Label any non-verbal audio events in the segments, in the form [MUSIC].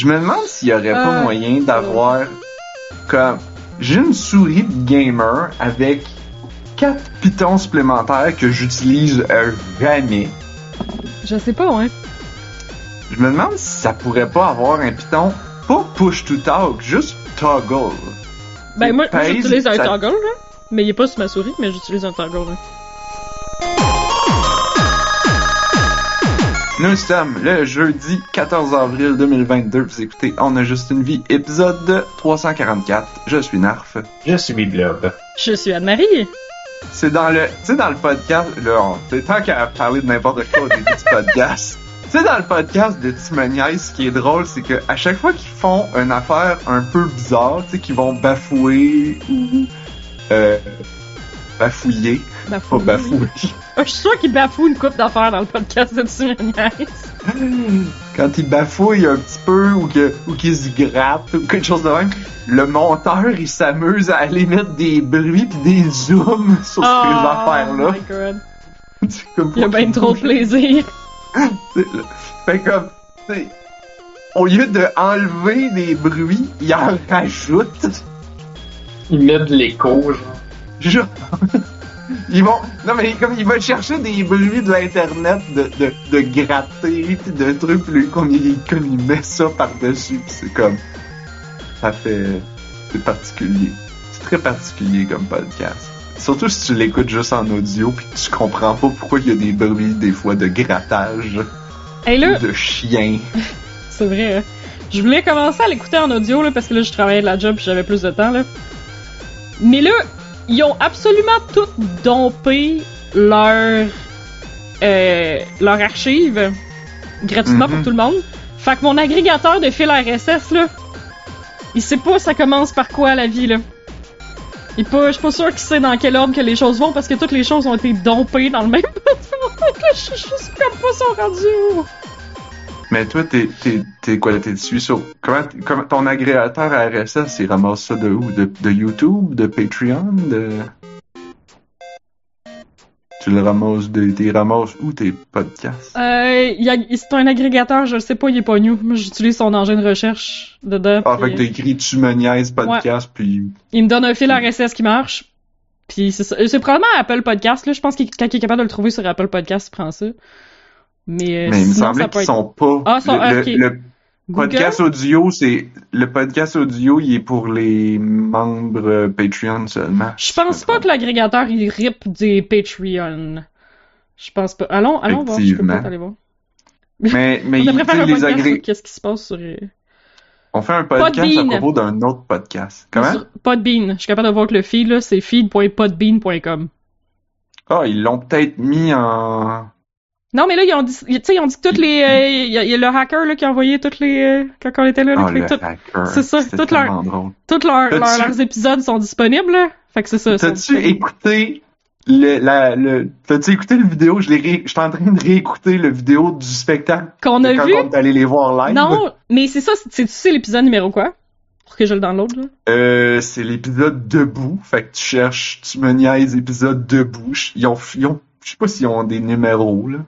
Je me demande s'il y aurait pas Ah. moyen d'avoir comme j'ai une souris de gamer avec quatre pitons supplémentaires que j'utilise euh, jamais. Je sais pas, ouais. Je me demande si ça pourrait pas avoir un piton pas push to talk, juste toggle. Ben, moi, j'utilise un ça- toggle, là. Mais il est pas sur ma souris, mais j'utilise un toggle, là. Nous sommes le jeudi 14 avril 2022. Vous écoutez On a juste une vie, épisode 344. Je suis Narf. Je suis Blob. Je suis Anne-Marie. C'est dans le, tu sais, dans le podcast, là, on, c'est tant qu'à parler de n'importe quoi au début du [LAUGHS] podcast. Tu sais, dans le podcast de Timoniaise, ce qui est drôle, c'est que à chaque fois qu'ils font une affaire un peu bizarre, tu sais, qu'ils vont bafouer ou, euh, bafouiller, pas Bafouille. Ah, [LAUGHS] je suis sûr qu'il bafoue une coupe d'affaires dans le podcast de Timoniaise. [LAUGHS] Quand ils bafouillent un petit peu ou que, ou se grattent ou quelque chose de même, le monteur, il s'amuse à aller mettre des bruits pis des zooms sur ces affaires-là. Oh my god. [LAUGHS] C'est comme Il y a bien trop de plaisir. C'est- Fait comme, tu sais, au lieu de enlever des bruits, il en rajoute. Il met de l'écho, genre. Genre, ils vont, non mais comme il va chercher des bruits de l'internet de, de, de gratter pis de trucs pis lui, comme il, comme il met ça par-dessus pis c'est comme, ça fait, c'est particulier. C'est très particulier comme podcast. Surtout si tu l'écoutes juste en audio que tu comprends pas pourquoi il y a des bruits des fois de grattage Et là, de chiens. [LAUGHS] c'est vrai, hein. je voulais commencer à l'écouter en audio, là, parce que là, je travaillais de la job j'avais plus de temps, là. Mais là, ils ont absolument tout dompé leur, euh, leur archive gratuitement Mhm. pour tout le monde. Fait que mon agrégateur de fil RSS, là, il sait pas ça commence par quoi la vie, là. Il pas, je suis pas sûr qu'il sait dans quel ordre que les choses vont parce que toutes les choses ont été dompées dans le même [LAUGHS] je suis juste comme pas son rendu. Mais toi, t'es, t'es, t'es quoi, t'es dessus sur, comment, comment, ton agrégateur à RSS, il ramasse ça de où? De, de YouTube? De Patreon? De... Tu le ramasses de, t'es ramasses où tes podcasts? Euh, il y a, c'est un agrégateur, je le sais pas, il est pas new. Moi, j'utilise son engin de recherche dedans. Ah, puis fait que t'as écrit Tu me niaises podcast, puis Il me donne un fil RSS qui marche. Puis c'est ça. C'est probablement Apple Podcast, là. Je pense qu'il quand il est capable de le trouver sur Apple Podcast, il prend ça. Mais, euh, mais il me semblait qu'ils être sont pas. Ah, sont- le, ok. le- Google? podcast audio, c'est, le podcast audio, il est pour les membres Patreon seulement. Je pense pas que l'agrégateur, il rip des Patreon. Je pense pas. Allons, allons voir. Je peux peut-être aller voir. Mais, [LAUGHS] mais On sais, faire un les agré... qu'est-ce qui se passe sur, euh, On fait un podcast à propos d'un autre podcast. Comment? sur Podbean. Je suis capable de voir que le feed, là, c'est feed.podbean.com. Ah, ils l'ont peut-être mis en. Non, mais là, ils ont dit, ils ont dit que toutes les, euh, il y, a- il y a le hacker, là, qui a envoyé toutes les, euh, quand on était là, là, Ah, le fait tout- hacker. c'est ça, toutes leurs, leurs, leurs épisodes sont disponibles, là. Fait que c'est ça. T'as-tu écouté le, la, le, t'as-tu écouté le vidéo? Je l'ai ré... j'étais en train de réécouter le vidéo du spectacle. Qu'on a quand vu? allé les voir live. Non, mais c'est ça, c'est, c'est, c'est l'épisode numéro quoi? Pour que je le download, là. Euh, c'est l'épisode debout. Fait que tu cherches, tu me niaises épisode debout. Ils ont, ils ont, je sais pas s'ils ont des numéros, là.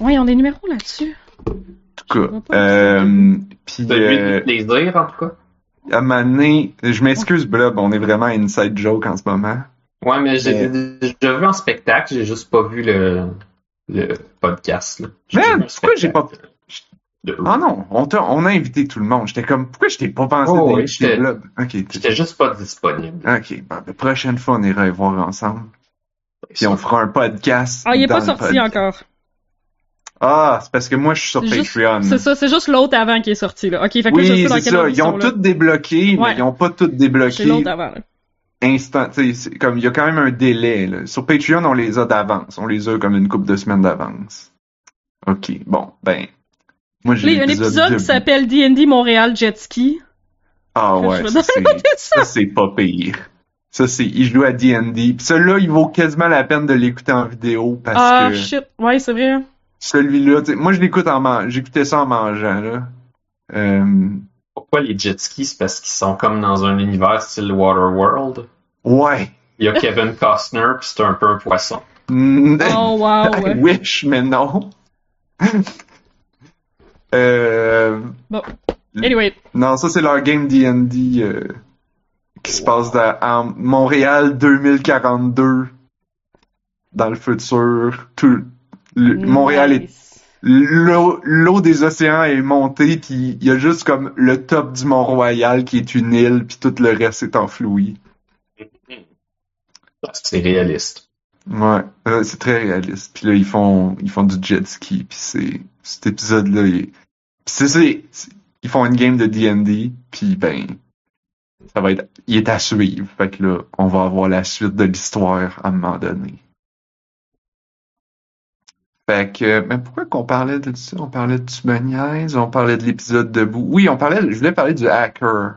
Ouais, ils ont des numéros là-dessus. En tout cas. Euh, Celui euh, du plaisir, en tout cas? à un moment donné, je m'excuse, Blob, on est vraiment à inside joke en ce moment. Ouais, mais j'ai Mais- déjà vu en spectacle, j'ai juste pas vu le, le podcast, là. Man, pourquoi j'ai pas- de- Ah non, on, t'a- on a invité tout le monde. J'étais comme, pourquoi je t'ai pas pensé Oh, oui, d'inviter j'étais- Blob? Ok, t'es- J'étais juste pas disponible. ok. Bon, la prochaine fois, on ira les voir ensemble. Puis on fera un podcast. Ah, il est pas sorti podcast. encore. Ah, c'est parce que moi, je suis sur C'est juste- Patreon. C'est ça, c'est juste l'autre avant qui est sorti, là. Ok, fait que je Oui, sais dans c'est ça. Ils ont tout débloqué, Ouais. mais ils ont pas tout J'ai débloqué l'autre avant, là. instant. c'est Comme il y a quand même un délai. Là. Sur Patreon, on les a d'avance. On les a comme une couple de semaines d'avance. Ok, bon, ben. Moi, j'ai il y a un épisode qui s'appelle D&D Montréal Jet Ski. Ah ouais, je ça c'est, [LAUGHS] c'est pas pire. Ça c'est, il joue à D&D. Puis celui-là, il vaut quasiment la peine de l'écouter en vidéo parce Ah, que shit. Ouais, c'est vrai. Celui-là, tu sais, moi je l'écoute en man... j'écoutais ça en mangeant là. Euh, Pourquoi les jet skis? C'est parce qu'ils sont comme dans un univers style Waterworld. ouais. Il y a Kevin Costner, puis c'est un peu un poisson. Mm, Oh, wow, [LAUGHS] I ouais. wish, mais non. [LAUGHS] euh, Bon. Anyway, Non, ça c'est leur game D&D euh, qui se passe dans- en Montréal 2042 dans le futur. Tout, le- Montréal est l'eau l'eau des océans est montée puis il y a juste comme le top du Mont-Royal qui est une île puis tout le reste est enfoui. C'est réaliste. Ouais, euh, c'est très réaliste. Puis là ils font ils font du jet ski puis c'est cet épisode là il... puis c'est ça, c'est- ils font une game de D&D puis ben ça va être il est à suivre. Fait que là on va avoir la suite de l'histoire à un moment donné. Fait que, mais pourquoi qu'on parlait de ça? On parlait de Tu me niaises, on parlait de l'épisode debout. Oui, on parlait, je voulais parler du hacker.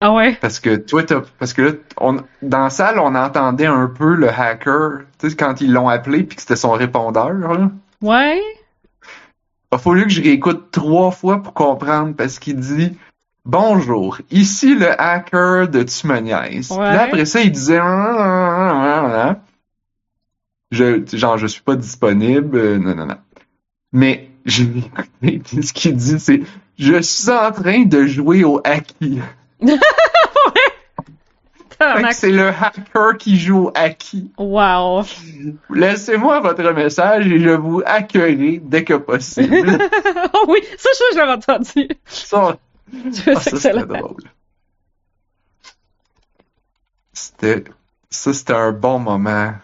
Ah ouais? Parce que toi, t'as- parce que là, on, dans la salle, on entendait un peu le hacker, tu sais, quand ils l'ont appelé puis que c'était son répondeur, là. Ouais? Il a fallu que je réécoute trois fois pour comprendre parce qu'il dit Bonjour, ici le hacker de Tu me niaises. Puis Ouais. là, après ça, il disait Ah, ah, ah, ah, ah. Je, genre, je suis pas disponible, euh, non, non, non. Mais j'ai écouté, [LAUGHS] ce qu'il dit, c'est Je suis en train de jouer au [LAUGHS] Tabarnak. c'est le hacker qui joue au hockey. Wow. Laissez-moi votre message et je vous accueillerai dès que possible. [LAUGHS] oh oui, ça, ça, je l'avais entendu. Ça, Ah, ça, c'était drôle. C'était, ça, c'était un bon moment.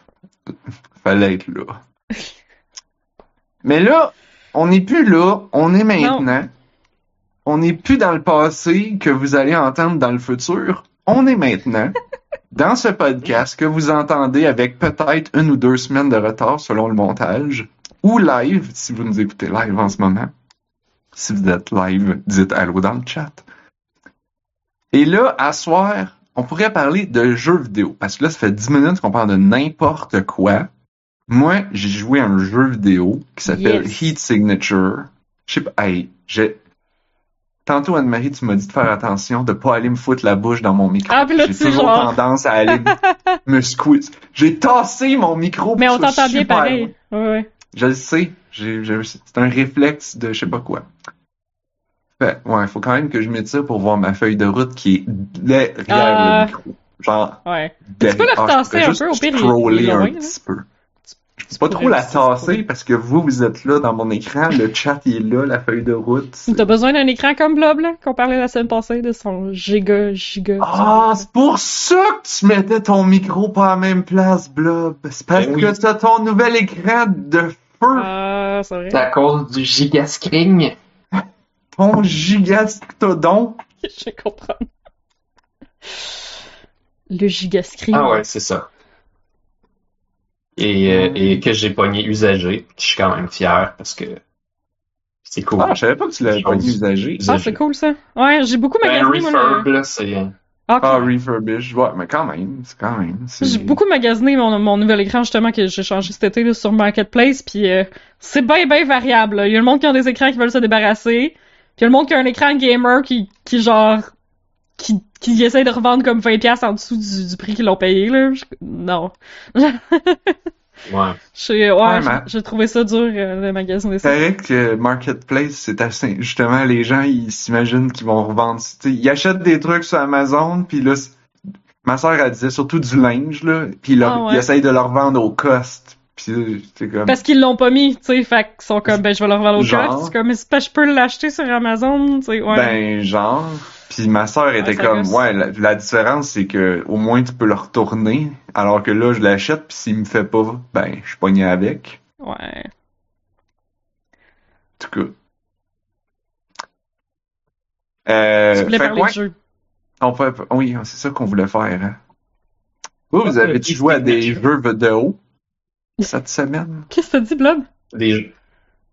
Fallait être là. [LAUGHS] Mais là, on n'est plus là, on est maintenant. On n'est plus dans le passé que vous allez entendre dans le futur. On est maintenant [LAUGHS] dans ce podcast que vous entendez avec peut-être une ou deux semaines de retard selon le montage, ou live si vous nous écoutez live en ce moment. Si vous êtes live, dites allô dans le chat. Et là, à soir, on pourrait parler de jeux vidéo. Parce que là, ça fait 10 minutes qu'on parle de n'importe quoi. Moi, j'ai joué à un jeu vidéo qui s'appelle Yes. Heat Signature. Je sais pas, hey, j'ai... Tantôt, Anne-Marie, tu m'as dit de faire attention, de pas aller me foutre la bouche dans mon micro. Ah, j'ai tu toujours genre- tendance à aller [LAUGHS] me, squeeze. J'ai tassé mon micro. Mais on t'entend bien pareil. Ouais, ouais. Je le sais. C'est un réflexe de je sais pas quoi. Fait, ouais, il faut quand même que je m'étire pour voir ma feuille de route qui est derrière Ah. le micro. Genre, Ouais. derrière. peux la Ah, retasser un peu, au pire, scroller un petit peu. C'est pas trop la tasser parce que vous, vous êtes là dans mon écran, le chat il est là, la feuille de route. T'as besoin d'un écran comme Blob, là, qu'on parlait la semaine passée de son giga, giga. Ah, c'est pour ça que tu mettais ton micro pas à la même place, Blob. C'est parce Ben oui. que t'as ton nouvel écran de feu, Ah, c'est vrai. C'est à cause du gigascreen. [LAUGHS] ton gigastodon. [LAUGHS] Je comprends. Le gigascreen. Ah ouais, c'est ça. Et, euh, et que j'ai pogné usagé. Je suis quand même fier parce que c'est cool. Ah, je savais pas que tu l'avais Chose. usagé. Ah, c'est cool ça. Ouais, j'ai beaucoup Ben, magasiné, moi. refurb, là, c'est... Ah, ok. Ah, refurbish. Ouais, mais quand même, c'est quand même. J'ai beaucoup magasiné mon, mon nouvel écran justement que j'ai changé cet été là, sur Marketplace puis euh, c'est bien bien variable. là. Il y a le monde qui a des écrans qui veulent se débarrasser, puis il y a le monde qui a un écran gamer qui qui genre qui qui essaie de revendre comme 20 pièces en dessous du, du prix qu'ils l'ont payé là. Je- non. [LAUGHS] Ouais. J'ai ouais, trouvé ça dur euh, de magasiner ça. C'est vrai que Marketplace, c'est assez. Justement, les gens, ils s'imaginent qu'ils vont revendre. tu sais, Ils achètent des trucs sur Amazon, puis là, ma soeur, elle disait surtout du linge, là, puis ils, leur- Ah ouais. ils essayent de le revendre au cost. Puis là, c'est comme. Parce qu'ils l'ont pas mis, tu sais, fait qu'ils sont comme ben je vais le revendre au Genre. cost. C'est comme je peux l'acheter sur Amazon, tu sais, ouais. Ben, genre. Puis ma sœur était comme, ouais, la, la différence, c'est que au moins tu peux le retourner, alors que là, je l'achète, puis s'il me fait pas, ben, je suis pogné avec. Ouais. En tout cas. Euh, Je voulais fait parler ouais, de jeu. on peut- oui, c'est ça qu'on voulait faire. Hein. Vous, vous avez-tu joué à des jeux vidéo cette semaine? Qu'est-ce que t'as dit, Blob? Des...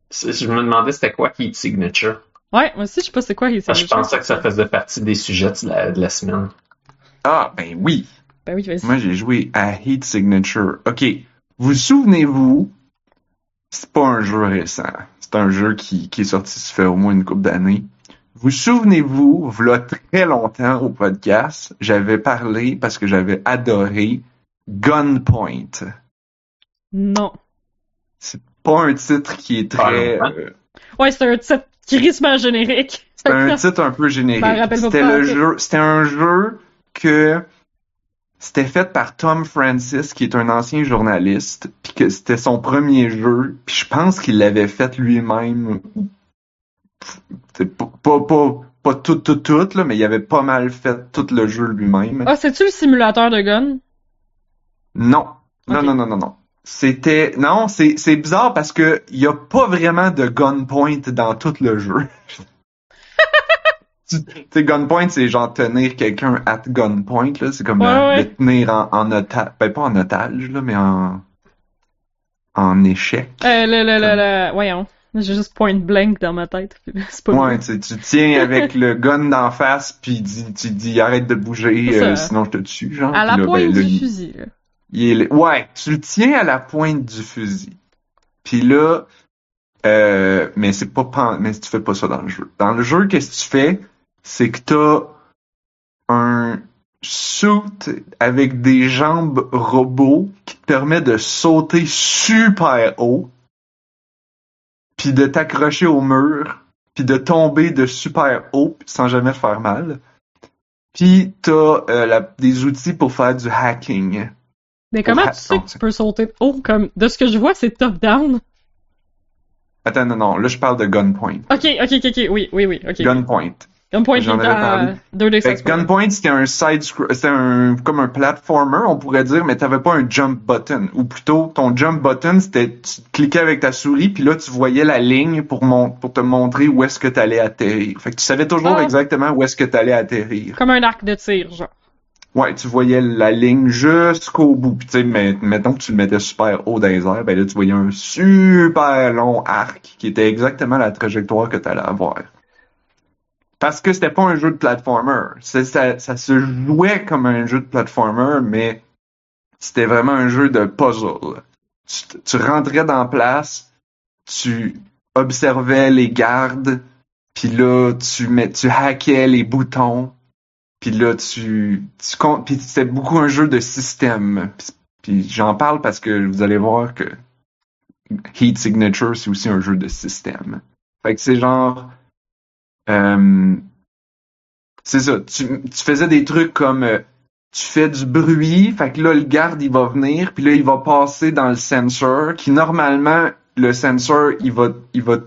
c'est- Je me demandais c'était quoi Heat Signature. Ouais, moi aussi, je sais pas c'est quoi Heat Moi, je pensais que ça faisait partie des sujets de la, de la semaine. Ah, ben oui. Ben oui, vas-y. Moi, j'ai joué à Heat Signature. OK. Vous souvenez-vous, c'est pas un jeu récent. C'est un jeu qui, qui est sorti, ça fait au moins une couple d'années. Vous souvenez-vous, v'là très longtemps au podcast, j'avais parlé parce que j'avais adoré Gunpoint. Non. C'est pas un titre qui est très... Euh, Ouais, c'est un titre crissement générique. C'était un titre un peu générique. C'était le jeu, c'était un jeu que c'était fait par Tom Francis, qui est un ancien journaliste, puis que c'était son premier jeu, puis je pense qu'il l'avait fait lui-même. Pas, pas, pas, pas tout, tout, tout, là, mais il avait pas mal fait tout le jeu lui-même. Ah, c'est-tu le simulateur de gun? Non. Non, non, non, non, non. C'était, non, c'est, c'est bizarre parce que il y a pas vraiment de gunpoint dans tout le jeu. [LAUGHS] tu sais, gunpoint, c'est genre tenir quelqu'un at gunpoint, là. C'est comme Ouais, euh, ouais. le tenir en, en otage. Ben, pas en otage, là, mais en, en échec. Euh, le, le, le, le... Voyons. J'ai juste point blank dans ma tête. [LAUGHS] C'est pas Ouais, tu tu tiens avec le [LAUGHS] gun d'en face, puis tu dis arrête de bouger, euh, sinon je te tue, genre. À la là, pointe ben, là, du il- fusil, là. Ouais, tu le tiens à la pointe du fusil. Puis là, euh, mais c'est pas mais tu fais pas ça dans le jeu. Dans le jeu, qu'est-ce que tu fais? C'est que t'as un suit avec des jambes robots qui te permet de sauter super haut, puis de t'accrocher au mur, puis de tomber de super haut sans jamais faire mal. Puis t'as euh, des outils pour faire du hacking. Mais comment tu sais que tu peux sauter haut? Comme de ce que je vois c'est top down. Attends, non, non, là je parle de Gunpoint. Ok ok ok ok oui oui oui ok. Gunpoint. Gunpoint J'en avais parlé. 2D Fait Gunpoint, c'était un side c'était un, comme un platformer, on pourrait dire, mais t'avais pas un jump button. Ou plutôt, ton jump button, c'était, tu cliquais avec ta souris, puis là, tu voyais la ligne pour mon, pour te montrer où est-ce que t'allais atterrir. Fait que tu savais toujours Ah. exactement où est-ce que t'allais atterrir. Comme un arc de tir genre. Ouais, tu voyais la ligne jusqu'au bout. Puis tu sais, mettons que tu le mettais super haut dans les airs, ben là, tu voyais un super long arc qui était exactement la trajectoire que t'allais avoir. Parce que c'était pas un jeu de platformer. Ça, se jouait comme un jeu de platformer, mais c'était vraiment un jeu de puzzle. Tu, tu rentrais dans la place, tu observais les gardes, puis là, tu, tu hackais les boutons, puis là, tu, tu comptes, puis c'était beaucoup un jeu de système. Puis, j'en parle parce que vous allez voir que Heat Signature, c'est aussi un jeu de système. Fait que c'est genre, euh, c'est ça. Tu, faisais des trucs comme, euh, tu fais du bruit, fait que là, le garde, il va venir, puis là, il va passer dans le sensor, qui normalement, le sensor, il va, il va,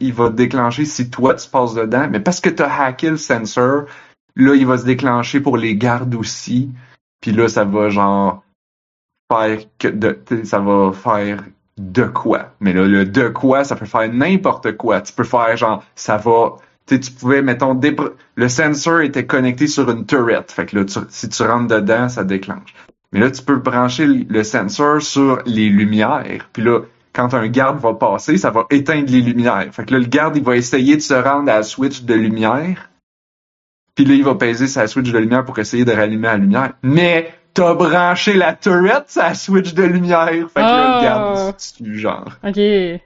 il va déclencher si toi, tu passes dedans, mais parce que tu as hacké le sensor, là, il va se déclencher pour les gardes aussi, puis là, ça va genre faire que de, ça va faire de quoi. Mais là, le de quoi, ça peut faire n'importe quoi. Tu peux faire genre, ça va, tu pouvais, mettons, le sensor était connecté sur une turret. Fait que là, tu- si tu rentres dedans, ça déclenche. Mais là, tu peux brancher le le sensor sur les lumières. Puis là, quand un garde va passer, ça va éteindre les lumières. Fait que là, le garde, il va essayer de se rendre à la switch de lumière. Puis là, il va peser sa switch de lumière pour essayer de rallumer la lumière. Mais t'as branché la turret sa switch de lumière. Fait que là, Ah. le garde, tu genre. Ok. Fait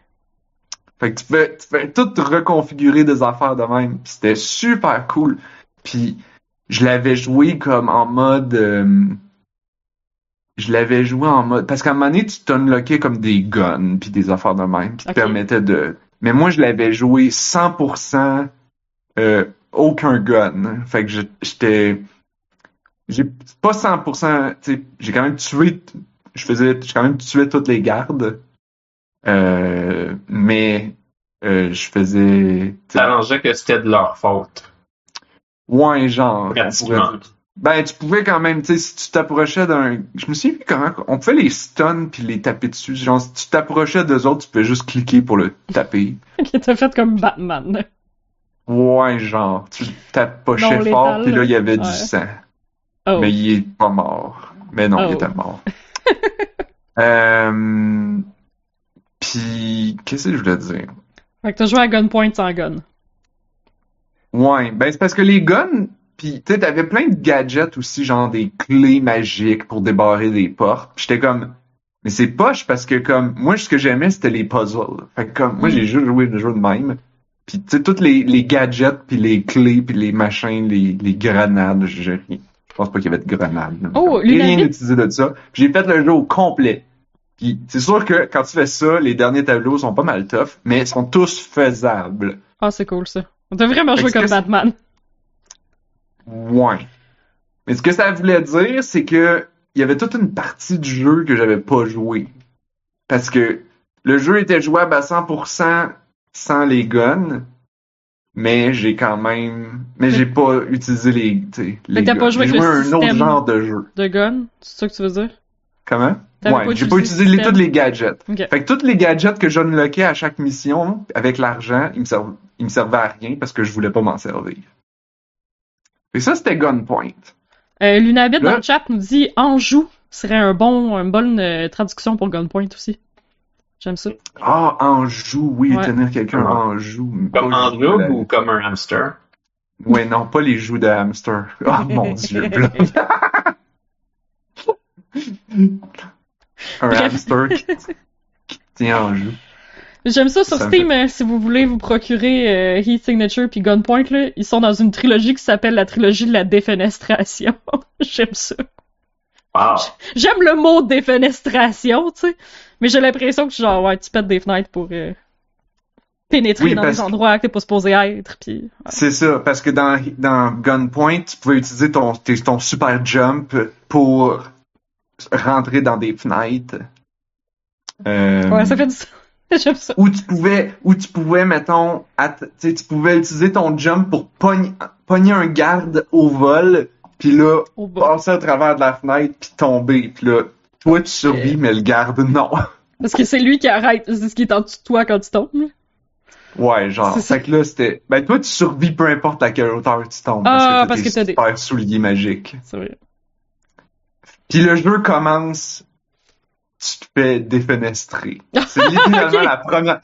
que tu fais, tu tout reconfigurer des affaires de même. C'était super cool. Puis je l'avais joué comme en mode... euh, je l'avais joué en mode... Parce qu'à un moment donné, tu t'unlockais comme des guns puis des affaires de même qui te permettaient de... Mais moi, je l'avais joué 100% euh, aucun gun. Fait que je- j'étais... J'ai pas 100%... tu sais, J'ai quand même tué... Je faisais... J'ai quand même tué toutes les gardes. Euh, mais euh, je faisais... T'arrangeais que c'était de leur faute. Ouais, genre. Pratiquement. Ben, tu pouvais quand même, tu sais, si tu t'approchais d'un... Je me souviens plus comment... On pouvait les stun puis les taper dessus. Genre, si tu t'approchais d'eux autres, tu peux juste cliquer pour le taper. [LAUGHS] Ok, t'as fait comme Batman. Ouais, genre, tu le tapochais Non, fort, puis là, il y avait ouais. du sang. Oh. Mais il est pas mort. Mais non, Oh. il était mort. [LAUGHS] euh... Puis, qu'est-ce que je voulais dire? Fait que t'as joué à Gunpoint sans gun. Ouais, ben c'est parce que les guns, puis tu sais, t'avais plein de gadgets aussi, genre des clés magiques pour débarrer des portes. J'étais comme, mais c'est poche parce que comme, moi ce que j'aimais c'était les puzzles. Fait que comme, moi j'ai juste joué le jeu de même. Puis tu sais, tous les, les gadgets, puis les clés, puis les machins, les, les grenades, je, je, pense pas qu'il y avait de grenades. Oh, J'ai rien utilisé de ça. J'ai fait le jeu au complet. Puis c'est sûr que quand tu fais ça, les derniers tableaux sont pas mal tough, mais ils sont tous faisables. Ah, c'est cool ça. On t'a vraiment que comme Batman. Ouais. Mais ce que ça voulait dire, c'est que il y avait toute une partie du jeu que j'avais pas joué. Parce que le jeu était jouable à 100% sans les guns, mais j'ai quand même, mais j'ai pas utilisé les, les t'as pas guns. joué avec joué le un autre genre de jeu. De gun, c'est ça que tu veux dire? Comment? Ouais, j'ai pas utilisé utilisé le les, tous les gadgets. Ok. Fait que tous les gadgets que j'unlockais à chaque mission, avec l'argent, ils me servaient, ils me servaient à rien parce que je voulais pas m'en servir. Et ça, c'était Gunpoint. Euh, Lunabit dans le chat nous dit Anjou serait un bon, une bonne euh, traduction pour Gunpoint aussi. J'aime ça. Ah, Anjou, oui, Ouais. tenir quelqu'un Ouais. en joue. Comme en la- ou comme un hamster? Ouais, non, pas les joues de hamster. Oh [LAUGHS] mon dieu, blanc. [LAUGHS] Un hamster qui, qui tient en joue. J'aime ça sur Ça Steam, euh, si vous voulez vous procurer euh, Heat Signature puis Gunpoint, là, ils sont dans une trilogie qui s'appelle la trilogie de la défenestration. [LAUGHS] J'aime ça. Wow! J'aime le mot défenestration, tu sais. Mais j'ai l'impression que genre, ouais, tu pètes des fenêtres pour euh, pénétrer Oui, dans des endroits que t'es pas supposé être, puis... ouais. C'est ça, parce que dans, dans Gunpoint, tu pouvais utiliser ton, ton super jump pour rentrer dans des fenêtres. Euh, Ouais, ça fait du... [LAUGHS] J'aime ça. Ou tu pouvais, ou tu pouvais, mettons, att- tu pouvais utiliser ton jump pour pogner, pogner un garde au vol, puis là, passer à travers de la fenêtre, puis tomber. Puis là, toi, tu survis, mais le garde, non. [LAUGHS] Parce que c'est lui qui arrête, c'est ce qui est en dessous de toi quand tu tombes. là. Ouais, genre, C'est que là, c'était... Ben, toi, tu survis peu importe à quelle hauteur tu tombes, Ah, parce que t'as des- super souliers magiques. C'est vrai. Puis le jeu commence, tu te fais défenestrer. [LAUGHS] C'est littéralement la première...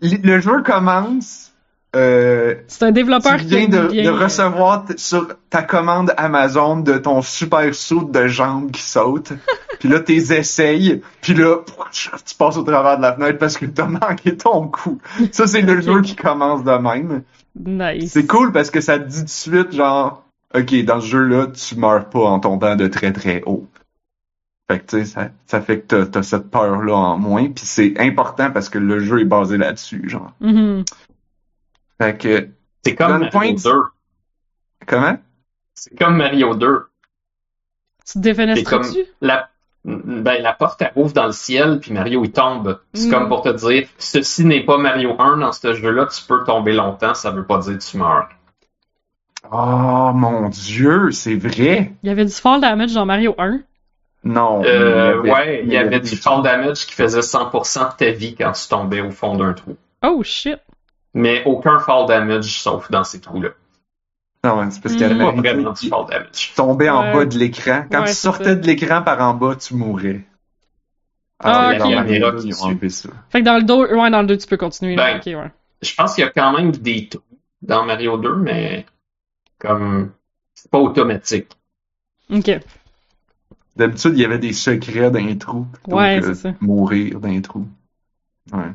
Le jeu commence... Euh, C'est un développeur tu qui viens de, bien, de recevoir sur ta commande Amazon de ton super saut de jambes qui saute. [LAUGHS] puis là, t'es essayes. Puis là, tu passes au travers de la fenêtre parce que t'as [LAUGHS] manqué ton coup. Ça, c'est le jeu qui commence de même. Nice. C'est cool parce que ça te dit tout de suite, genre, OK, dans ce jeu-là, tu meurs pas en tombant de très très haut. Fait que, tu sais, ça, ça fait que t'as, t'as cette peur-là en moins. Puis c'est important parce que le jeu est basé là-dessus, genre. Mhm. Fait que, C'est comme. Mario 2. comment? C'est comme Mario 2. Tu te défenestres comme-? La, ben, la porte, elle ouvre dans le ciel, puis Mario, il tombe. C'est Mm. comme pour te dire, ceci n'est pas Mario 1 dans ce jeu-là, tu peux tomber longtemps, ça veut pas dire que tu meurs. Oh mon dieu, c'est vrai. Il y avait du fall damage dans Mario 1. Non. Euh, il y avait- ouais, il y avait du fall damage qui faisait 100% de ta vie quand tu tombais au fond d'un trou. Oh shit. Mais aucun fall damage sauf dans ces trous-là. Non, c'est parce qu'il y Mm. avait vraiment du fall damage. tu tombais en Ouais. bas de l'écran. Quand Ouais, tu c'est sortais ça. de l'écran par en bas, tu mourais. Ah, ok. dans Mario La 2, ils ont enlevé ça. Fait que dans le 2, ouais, dans le 2, tu peux continuer. Ben. Ok, ouais. Je pense qu'il y a quand même des trous dans Mario 2, mais comme c'est pas automatique. Ok. D'habitude, il y avait des secrets dans les trous plutôt Ouais, que c'est ça. mourir dans les trous. Ouais.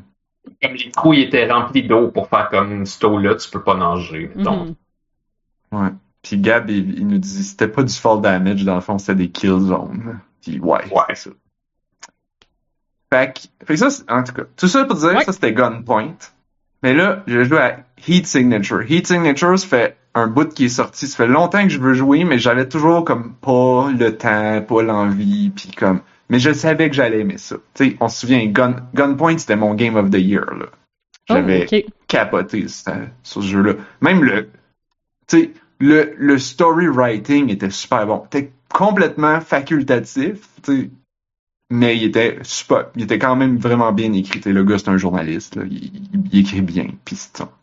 Comme les trous ils étaient remplis d'eau pour faire comme ce eau-là, tu peux pas nager. Mhm. Ouais. Puis Gab, il, il nous dit c'était pas du fall damage, dans le fond, c'était des kill zones. Puis ouais, Ouais. c'est ça. Fait que, fait que ça, en tout cas, tout ça pour dire, Ouais. ça c'était Gunpoint. Mais là, je joue à Heat Signature. Heat Signature, ça fait un bout qui est sorti. Ça fait longtemps que je veux jouer, mais j'avais toujours comme pas le temps, pas l'envie, puis comme. Mais je savais que j'allais aimer ça. Tu sais, on se souvient, Gun, Gunpoint, c'était mon Game of the Year, là. J'avais Oh, ok. capoté sur, ce jeu-là. Même le, sais, le, le story writing était super bon. C'était complètement facultatif, tu sais, mais il était super, il était quand même vraiment bien écrit. Tu sais, le gars, c'est un journaliste, là. Il, écrit bien.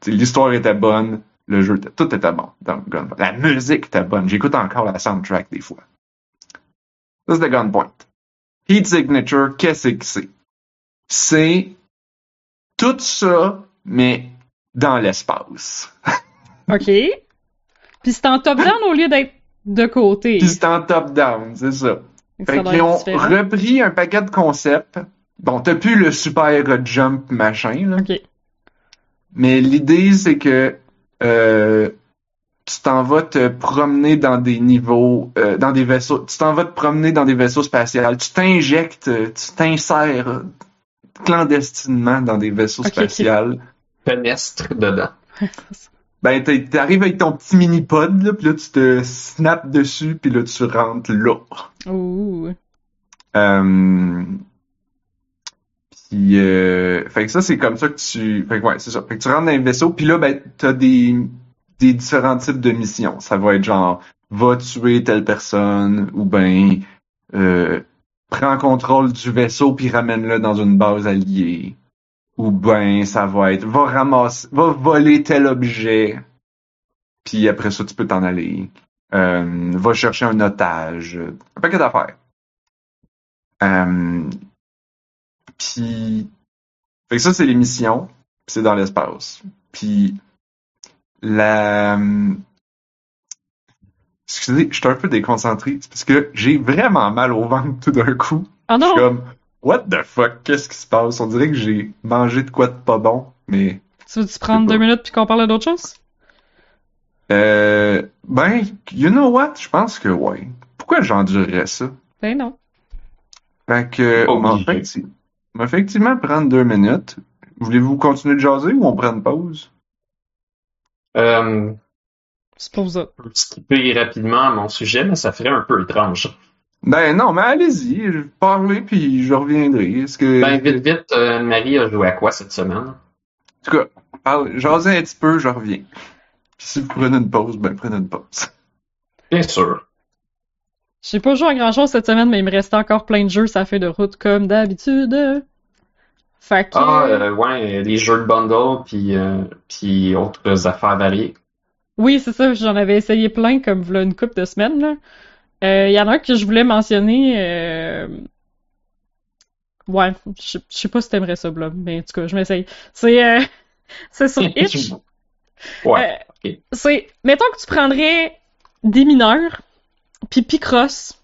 L'histoire était bonne, le jeu, était, tout était bon. dans Gunpoint. La musique était bonne. J'écoute encore la soundtrack des fois. Ça, c'était Gunpoint. Heat Signature, qu'est-ce que c'est? C'est tout ça, mais dans l'espace. [LAUGHS] Ok. Puis c'est en top-down au lieu d'être de côté. Puis c'est en top-down, c'est ça. Fait que Fait qu'ils ont différent. repris un paquet de concepts. Bon, t'as plus le super jump machin, là. Ok. Mais l'idée, c'est que euh, tu t'en vas te promener dans des niveaux, euh, dans des vaisseaux. Tu t'en vas te promener dans des vaisseaux spatials. Tu t'injectes, tu t'insères clandestinement dans des vaisseaux Ok, ok. spatials. Fenestre dedans. [LAUGHS] Ben, t'arrives avec ton petit mini-pod, là, pis là, tu te snaps dessus, puis là, tu rentres là. Ouh. Euh... Puis, euh... fait que ça, c'est comme ça que tu... Fait que ouais, c'est ça. Fait que tu rentres dans un vaisseau, puis là, ben, t'as des... des différents types de missions. Ça va être genre, va tuer telle personne, ou ben, euh... prends contrôle du vaisseau, puis ramène-le dans une base alliée. Ou ben, ça va être, va ramasser, va voler tel objet, puis après ça, tu peux t'en aller. Euh, va chercher un otage. Un paquet d'affaires. Euh, puis, fait que ça, c'est les missions. c'est dans l'espace. Puis, la... Excusez, je suis un peu déconcentré. parce que j'ai vraiment mal au ventre tout d'un coup. Ah Je non! suis comme, what the fuck, qu'est-ce qui se passe? On dirait que j'ai mangé de quoi de pas bon, mais... Tu veux-tu prendre deux minutes puis qu'on parle d'autre chose? Euh, ben, you know what? Je pense que ouais. Pourquoi j'endurerais ça? Ben non. Fait que, on va effectivement prendre deux minutes. Voulez-vous continuer de jaser ou on prend une pause? Euh, Suppose ça. je peux skipper rapidement à mon sujet, mais ça ferait un peu étrange. Ben non, mais allez-y, je vais parler puis je reviendrai. Est-ce que... Ben, vite, vite, euh, Marie a joué à quoi cette semaine? En tout cas, parle, jasez un petit peu, je reviens. Puis si vous prenez une pause, ben prenez une pause. Bien sûr. J'ai pas joué à grand chose cette semaine, mais il me restait encore plein de jeux, ça fait de route comme d'habitude. Fait que. Ah, euh, ouais, les jeux de bundle, puis, euh, puis autres affaires variées. Oui, c'est ça, j'en avais essayé plein comme une couple de semaines, là. Euh, Il y en a un que je voulais mentionner. euh, Ouais, je je sais pas si t'aimerais ça, Blob, mais en tout cas, je m'essaye. C'est euh, [LAUGHS] c'est sur [LAUGHS] Itch. ouais. Euh, c'est, mettons que tu prendrais des mineurs, puis Picross,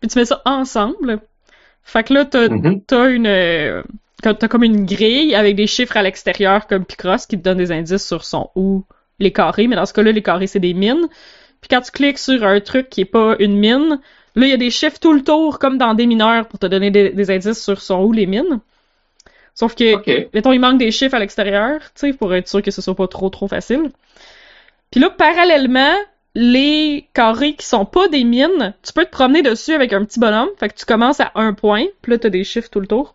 puis tu mets ça ensemble. Fait que là, t'as, t'as une, euh, t'as comme une grille avec des chiffres à l'extérieur comme Picross qui te donne des indices sur son où les carrés, mais dans ce cas-là, les carrés, c'est des mines. Puis quand tu cliques sur un truc qui est pas une mine, là, il y a des chiffres tout le tour, comme dans des mineurs, pour te donner des, des indices sur son où les mines. Sauf que, mettons, il manque des chiffres à l'extérieur, tu sais, pour être sûr que ce soit pas trop, trop facile. Puis là, parallèlement, les carrés qui sont pas des mines, tu peux te promener dessus avec un petit bonhomme. Fait que tu commences à un point, puis là, t'as des chiffres tout le tour.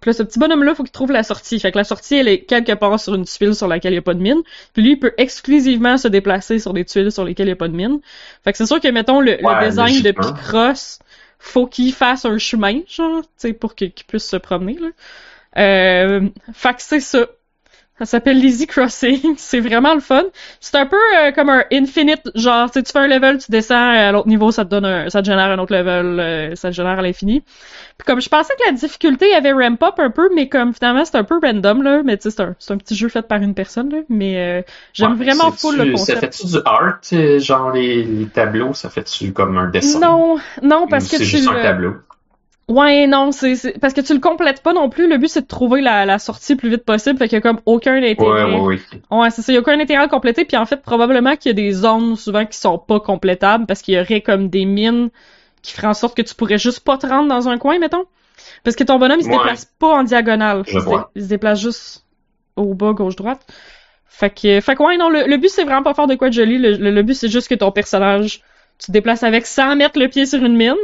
Puis là, ce petit bonhomme-là, faut qu'il trouve la sortie. Fait que la sortie, elle est quelque part sur une tuile sur laquelle il n'y a pas de mine. Puis lui, il peut exclusivement se déplacer sur des tuiles sur lesquelles il n'y a pas de mine. Fait que c'est sûr que, mettons, le, design de. Picross, faut qu'il fasse un chemin, genre, tu sais, pour qu'il qu'il puisse se promener, là. Euh, fait que c'est ça. Ça s'appelle l'Easy Crossing. [LAUGHS] C'est vraiment le fun. C'est un peu euh, comme un infinite, genre, tu fais un level, tu descends à l'autre niveau, ça te donne un, ça te génère un autre level, euh, ça te génère à l'infini. Puis comme je pensais que la difficulté avait ramp up un peu, mais comme finalement c'est un peu random là, mais tu sais c'est un, c'est un petit jeu fait par une personne là, mais euh, j'aime Ouais, vraiment full le Ça concept. fait-tu du art, euh, genre les, les tableaux, ça fait-tu comme un dessin? Non, non Ou parce que c'est juste un le- tableau? Ouais, non, c'est c'est- parce que tu le complètes pas non plus. Le but c'est de trouver la, la sortie le plus vite possible, fait qu'il y a comme aucun Ouais, intérêt. ouais, ouais. Ouais, c'est ça. Il y a aucun intérêt à compléter. Puis en fait, probablement qu'il y a des zones souvent qui sont pas complétables parce qu'il y aurait comme des mines qui feraient en sorte que tu pourrais juste pas te rendre dans un coin, mettons. Parce que ton bonhomme, il se Ouais. déplace pas en diagonale. Je il, se il se déplace juste au bas, gauche, droite. Fait que, fait que ouais, non, le, le but c'est vraiment pas faire de quoi de joli. Le, le, le but c'est juste que ton personnage, tu te déplaces avec sans mettre le pied sur une mine.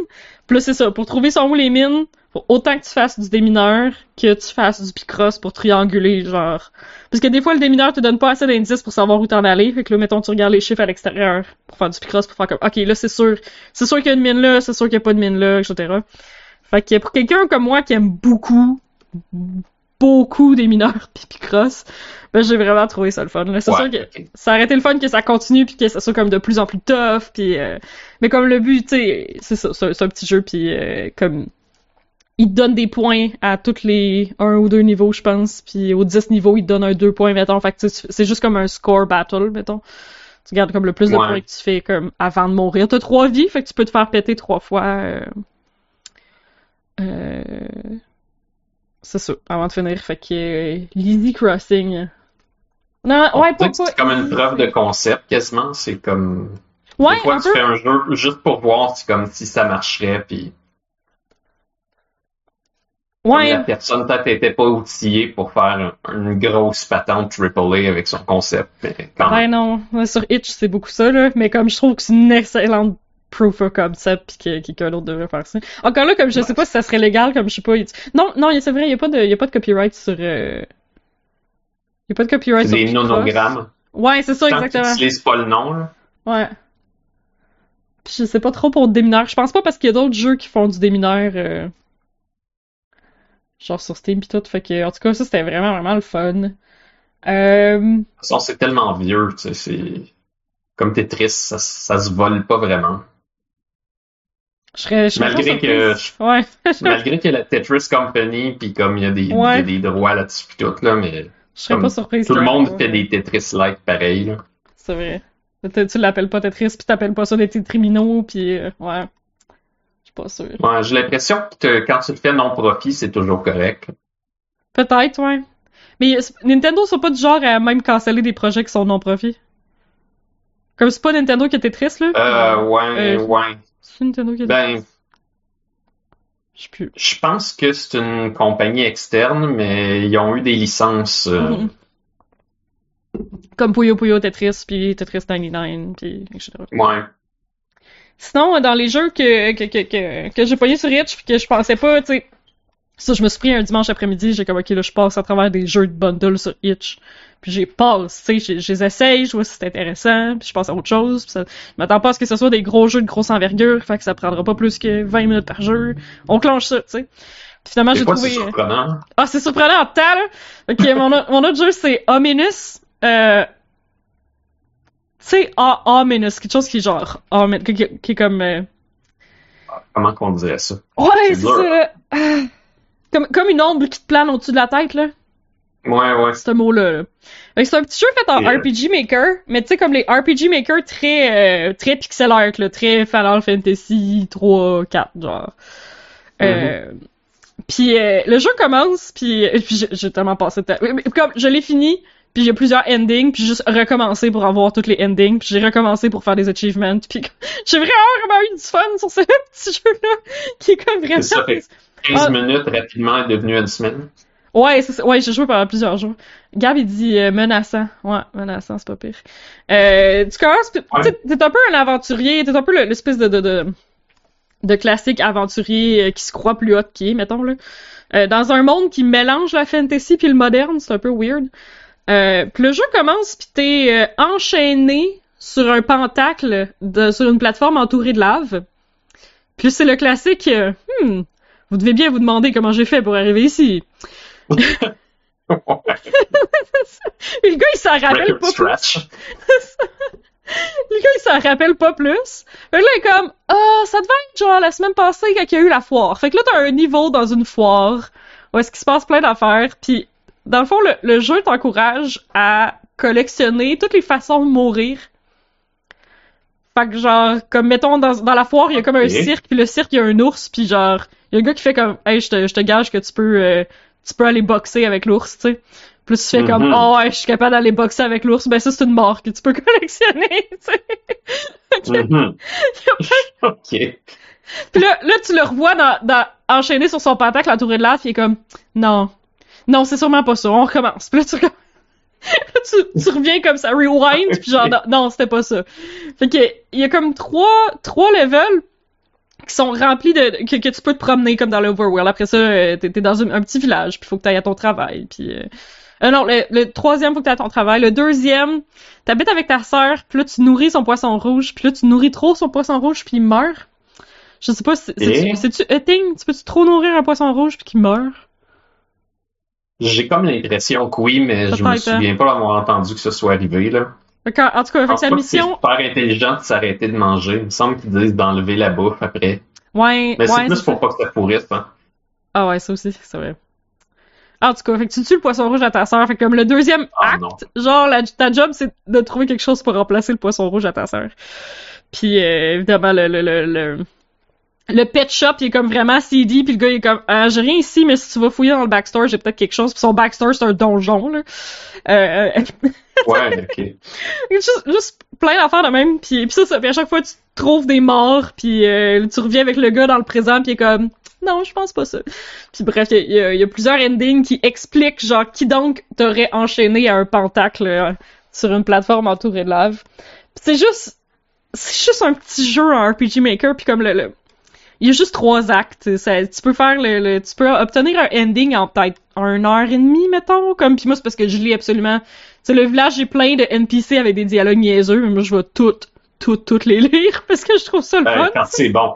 Puis là, c'est ça. Pour trouver son où les mines, faut autant que tu fasses du démineur que tu fasses du picross pour trianguler, genre. Parce que des fois, le démineur te donne pas assez d'indices pour savoir où t'en aller. Fait que là, mettons, tu regardes les chiffres à l'extérieur pour faire du picross, pour faire comme, OK, là, c'est sûr. C'est sûr qu'il y a une mine là, c'est sûr qu'il y a pas de mine là, etc. Fait que pour quelqu'un comme moi qui aime beaucoup, beaucoup des mineurs [LAUGHS] pis picross, ben, j'ai vraiment trouvé ça le fun. C'est Ouais, sûr que ça aurait été le fun que ça continue puis que ça soit comme de plus en plus tough puis euh, mais comme le but tu sais c'est ça c'est un, petit jeu puis euh, comme il te donne des points à tous les un ou deux niveaux je pense puis aux 10 niveaux il te donne un deux points mettons. Fait que c'est juste comme un score battle mettons. Tu gardes comme le plus de points que tu fais comme avant de mourir. T'as trois vies fait que tu peux te faire péter trois fois euh, euh, c'est ça avant de finir fait que euh, l'easy crossing non On ouais pas, c'est comme une preuve de concept, quasiment. C'est comme. Ouais, des fois, un tu peu. fais un jeu juste pour voir si, comme, si ça marcherait, puis. Ouais, la personne peut-être était pas outillée pour faire un- une grosse patente AAA avec son concept. Mais quand ben même. non. Sur Itch, c'est beaucoup ça, là. Mais comme je trouve que c'est une excellente proof of concept pis que quelqu'un d'autre devrait faire ça. Encore là, comme je sais pas si ça serait légal, comme je sais pas. Non, non, c'est vrai, il y a pas de, il y a pas de copyright sur, euh... Il y a pas de copyright C'est sur des Picross. nonogrammes. Ouais, c'est ça, Tant tu exactement. n'utilises pas le nom, là. Ouais. Puis je sais pas trop pour démineur. Je pense pas parce qu'il y a d'autres jeux qui font du démineur, euh, genre sur Steam pis tout. Fait que, en tout cas, ça c'était vraiment, vraiment le fun. Euh, De toute façon, c'est tellement vieux, tu sais, c'est... Comme Tetris, ça, ça se vole pas vraiment. Je serais, je serais Malgré que-. Ouais. [LAUGHS] Malgré qu'il y a la Tetris Company, puis comme il y a des, Ouais. des droits là-dessus pis tout, là, mais Je serais pas surprise. tout le monde fait des Tetris-like pareil, là. C'est vrai. Tu tu l'appelles pas Tetris pis t'appelles pas ça des Tetrimino pis, euh, ouais. Je suis pas sûre. Ouais, j'ai l'impression que te- quand tu le fais non-profit, c'est toujours correct. Peut-être, ouais. Mais Nintendo sont pas du genre à même canceller des projets qui sont non-profit. Comme c'est pas Nintendo qui a Tetris, là? Euh, ouais, Euh, ouais. C'est Nintendo qui a Ben, Je plus. je pense que c'est une compagnie externe, mais ils ont eu des licences. euh, Mhm. Comme Puyo Puyo Tetris, puis Tetris 99, puis etc. Ouais. Sinon, dans les jeux que, que, que, que, que j'ai pogné sur Itch, puis que je pensais pas, tu sais, ça, je me suis pris un dimanche après-midi, j'ai comme, ok, là, je passe à travers des jeux de bundle sur Itch. Puis j'ai passe, tu sais, je je vois si c'est intéressant, puis je passe à autre chose. Puis ça, je m'attends pas à ce que ce soit des gros jeux de grosse envergure, fait que ça prendra pas plus que 20 minutes par jeu. On clenche ça, tu sais. Finalement, j'ai trouvé... c'est surprenant? Ah, c'est surprenant en temps, là. Ok, mon, mon autre jeu, c'est Ominous. Euh... Tu sais, Ominous, quelque chose qui est genre... Omin- qui, qui- est comme... euh, Comment qu'on dirait ça? Ouais, C'est ça, là. Ah. Comme, comme une ombre qui te plane au-dessus de la tête, là. Ouais, ouais. Ce mot-là, c'est un petit jeu fait en RPG Maker, mais tu sais, comme les RPG Maker très, euh, très pixel art, là, très Final Fantasy 3, 4, genre. Euh, puis euh, le jeu commence, puis, puis j'ai- j'ai tellement passé de temps. Comme je l'ai fini, puis a plusieurs endings, puis j'ai juste recommencé pour avoir toutes les endings, puis j'ai recommencé pour faire des achievements, puis [LAUGHS] j'ai vraiment, vraiment eu du fun sur ce [LAUGHS] petit jeu-là, qui est comme vraiment... Ça, fait 15 Ah. minutes rapidement est devenu une semaine. Ouais, c'est ça. Ouais, j'ai joué pendant plusieurs jours. Gab, il dit euh, menaçant. Ouais, menaçant, c'est pas pire. Euh, tu commences, Ouais. t'es un peu un aventurier, t'es un peu le- l'espèce de, de, de, de classique aventurier euh, qui se croit plus hot qu'il est, mettons, là. Euh, dans un monde qui mélange la fantasy puis le moderne, c'est un peu weird. Euh, puis le jeu commence, puis t'es euh, enchaîné sur un pentacle de, sur une plateforme entourée de lave. Puis c'est le classique, hmm, vous devez bien vous demander comment j'ai fait pour arriver ici. Le gars, il s'en rappelle pas plus. Le gars, il s'en rappelle pas plus. Fait là, il est comme, ah, ça devait être genre la semaine passée quand il y a eu la foire. Fait que là, t'as un niveau dans une foire où est-ce qu'il se passe plein d'affaires. Puis, dans le fond, le, le jeu t'encourage à collectionner toutes les façons de mourir. Fait que genre, comme mettons, dans, dans la foire, il y a comme un cirque, puis le cirque, il y a un ours, puis genre, il y a un gars qui fait comme, hey, je te, je te gage que tu peux, euh, tu peux aller boxer avec l'ours, tu sais. Plus tu fais comme, oh ouais, je suis capable d'aller boxer avec l'ours, ben ça c'est une mort que tu peux [LAUGHS] collectionner, tu sais. Mhm. [LAUGHS] ok. Puis là, là, tu le revois dans, dans, enchaîné sur son pentacle entouré de lave, il est comme, non, non, c'est sûrement pas ça, on recommence. Puis là, tu, [LAUGHS] tu, tu reviens comme ça, rewind, puis genre, non, non, c'était pas ça. Fait que, il y a comme trois, trois levels qui sont remplis de, que, que tu peux te promener comme dans l'Overworld. Après ça, euh, t'es, dans un, un petit village, puis faut que t'ailles à ton travail, puis euh, euh, non, le, le troisième, faut que t'ailles à ton travail. Le deuxième, t'habites avec ta sœur, puis là, tu nourris son poisson rouge, puis là, tu nourris trop son poisson rouge, puis il meurt. Je sais pas, c'est- c'est-tu Et? c'est-tu a thing? Tu peux-tu trop nourrir un poisson rouge puis qu'il meurt? J'ai comme l'impression que oui, mais je me hein. souviens pas d'avoir entendu que ce soit arrivé, là. En tout cas, fait que pense sa que c'est mission... super intelligent de s'arrêter de manger. Il me semble qu'ils disent d'enlever la bouffe après. Ouais, Mais c'est ouais, plus pour pas que ça pourrisse, hein. Ah ouais, ça aussi, c'est vrai. En tout cas, fait que tu tues le poisson rouge à ta sœur. Fait que comme le deuxième Ah, acte, non. genre, la, ta job, c'est de trouver quelque chose pour remplacer le poisson rouge à ta sœur. Puis, euh, évidemment, le, le, le, le, le pet shop, il est comme vraiment CD, puis le gars, il est comme, ah, j'ai rien ici, mais si tu vas fouiller dans le backstore, j'ai peut-être quelque chose. Puis son backstore, c'est un donjon, là. Euh, [LAUGHS] Ouais, ok. [LAUGHS] juste, plein d'affaires de même, puis, puis ça, ça, puis à chaque fois, tu trouves des morts, puis euh, tu reviens avec le gars dans le présent, puis il est comme... Non, je pense pas ça. Puis bref, il y, a- plusieurs endings qui expliquent, genre, qui donc t'aurait enchaîné à un pentacle euh, sur une plateforme entourée de lave. C'est juste... C'est juste un petit jeu en RPG Maker, puis comme le... il y a juste trois actes. Tu peux faire le, le- tu peux obtenir un ending en peut-être une heure et demie, mettons. Comme puis moi c'est parce que je lis absolument. C'est le village j'ai plein de NPC avec des dialogues niaiseux, mais moi je vais toutes, toutes, toutes les [LAUGHS] lire parce que je trouve ça le Ben, fun. quand c'est bon.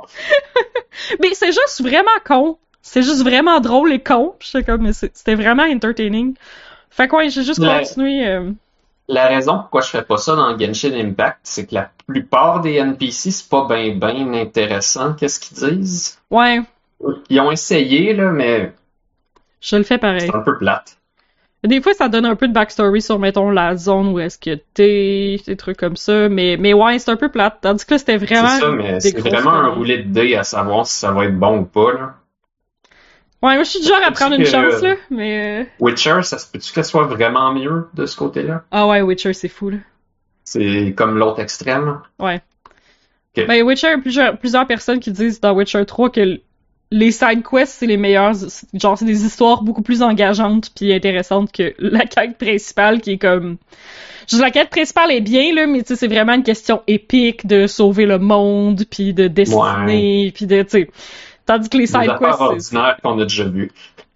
[LAUGHS] Mais c'est juste vraiment con. C'est juste vraiment drôle et con. J'étais comme, c'était vraiment entertaining. Fait que ouais, j'ai juste Ouais. continué. euh, La raison pourquoi je fais pas ça dans Genshin Impact, c'est que la plupart des NPC, c'est pas ben ben intéressant. Qu'est-ce qu'ils disent? Ouais, Ils ont essayé, là, mais je le fais pareil. c'est un peu plate. Des fois, ça donne un peu de backstory sur, mettons, la zone où est-ce que t'es, des trucs comme ça. Mais, mais ouais, c'est un peu plate. Tandis que là, c'était C'est vraiment. ça, mais c'est vraiment un roulet de dés à savoir si ça va être bon ou pas, là. Ouais, moi, je suis du genre à [LAUGHS] prendre une chance, là. Mais. euh, Witcher, ça se peut-tu qu'elle soit vraiment mieux de ce côté-là? Ah ouais, Witcher, c'est fou, là. C'est comme l'autre extrême. Ouais. Ok. Ben, Witcher, il y a plusieurs, plusieurs personnes qui disent dans Witcher 3 que les side quests, c'est les meilleurs. Genre, c'est des histoires beaucoup plus engageantes puis intéressantes que la quête principale qui est comme. Dire, la quête principale est bien, là, mais tu sais, c'est vraiment une question épique de sauver le monde puis de dessiner puis de, tu sais. Tandis que les side quests, c'est- ordinaires qu'on a déjà vues.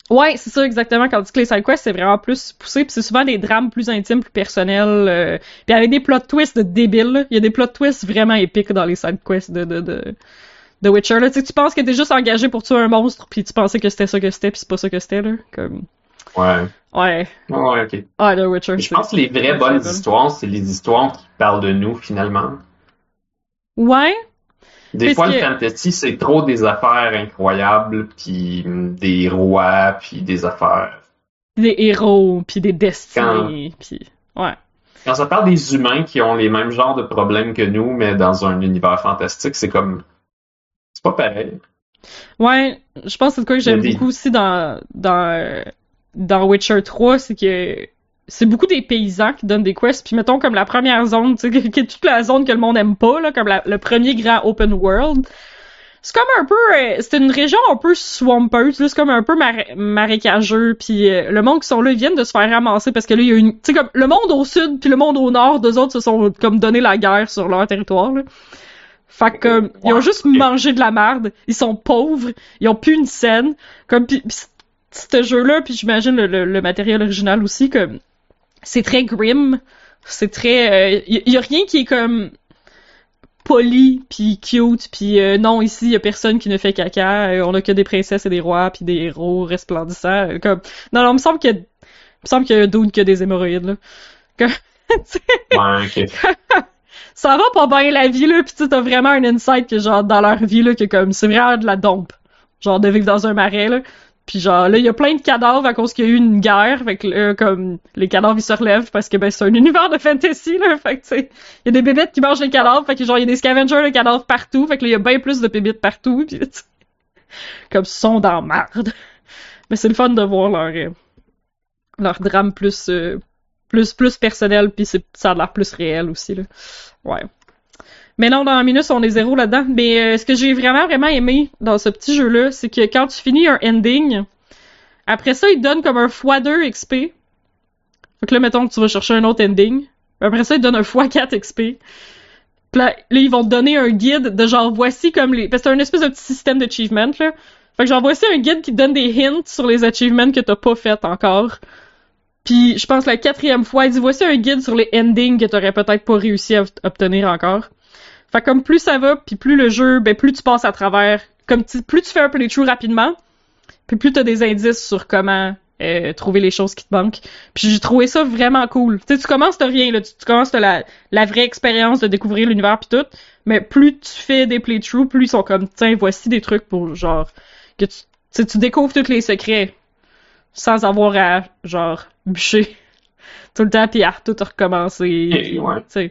Ouais, c'est ça exactement. Tandis que les side quests, c'est vraiment plus poussé, puis c'est souvent des drames plus intimes, plus personnels, euh, puis avec des plot twists de débiles. Il y a des plot twists vraiment épiques dans les side quests de de de, de Witcher. Là. Tu penses que t'es juste engagé pour tuer un monstre, puis tu pensais que c'était ça que c'était, puis c'est pas ça que c'était là. Comme Ouais. ouais, Ouais, ok. ah The Witcher. Je pense que les vraies bonnes bon. histoires, c'est les histoires qui parlent de nous, finalement. Ouais, Des fois, le fantasy, c'est trop des affaires incroyables, puis des rois, puis des affaires. des héros, puis des destinées, puis ouais. Quand ça parle des humains qui ont les mêmes genres de problèmes que nous, mais dans un univers fantastique, c'est comme... C'est pas pareil. Ouais, je pense que c'est de quoi que j'aime beaucoup aussi dans, dans, dans Witcher 3, c'est que c'est beaucoup des paysans qui donnent des quests, puis mettons comme la première zone, tu sais, qui est toute la zone que le monde aime pas, là, comme la- le premier grand open world. C'est comme un peu, euh, c'est une région un peu swampeuse, c'est comme un peu mar- marécageux, puis euh, le monde qui sont là, ils viennent de se faire ramasser parce que là, il y a une, tu sais, comme le monde au sud puis le monde au nord, deux autres se sont comme donné la guerre sur leur territoire, là. Fait que, comme, ils ont juste mangé de la merde, ils sont pauvres, ils ont plus une scène, comme, pis, pis ce jeu-là, puis j'imagine le, le, le matériel original aussi, comme, c'est très grim, c'est très, euh, y, y a rien qui est comme poli puis cute puis euh, non ici y a personne qui ne fait caca euh, on a que des princesses et des rois puis des héros resplendissants euh, comme non non il me semble qu'il y a il me semble qu'il y a qui a des hémorroïdes là. Comme- [LAUGHS] Ouais, ok. [LAUGHS] ça va pas bien la vie là puis tu t'as vraiment un insight que genre dans leur vie là que comme c'est vraiment de la dompe. Genre de vivre dans un marais là. Puis genre là il y a plein de cadavres à cause qu'il y a eu une guerre. Fait que là, comme les cadavres ils se relèvent parce que ben c'est un [LAUGHS] univers de fantasy là. Fait que tu il y a des bébêtes qui mangent les cadavres. Fait que genre il y a des scavengers de cadavres partout. Fait que là il y a bien plus de bébites partout puis tu sais, comme sont dans marde. Mais c'est le fun de voir leur euh, leur drame plus euh, plus plus personnel puis ça a l'air plus réel aussi là ouais mais non, dans Minus, on est zéro là-dedans. Mais euh, ce que j'ai vraiment, vraiment aimé dans ce petit jeu-là, c'est que quand tu finis un ending, après ça, il te donne comme un x2 XP. Que là, mettons que tu vas chercher un autre ending. Après ça, il te donne un x4 XP. Là, là, ils vont te donner un guide de genre, voici comme les... Parce que c'est un espèce de petit système d'achievement, là. Fait que genre, voici un guide qui te donne des hints sur les achievements que t'as pas fait encore. Puis je pense la quatrième fois, il dit, voici un guide sur les endings que t'aurais peut-être pas réussi à obtenir encore. Fait comme plus ça va, puis plus le jeu, ben plus tu passes à travers, comme plus tu fais un playthrough rapidement, puis plus t'as des indices sur comment euh, trouver les choses qui te manquent. Puis j'ai trouvé ça vraiment cool. Tu tu commences t'as rien là, tu, commences t'as la, vraie expérience de découvrir l'univers puis tout, mais plus tu fais des playthroughs, plus ils sont comme tiens voici des trucs pour genre que tu, tu découvres tous les secrets sans avoir à genre bûcher [LAUGHS] tout le temps puis à tout recommencer. Ouais.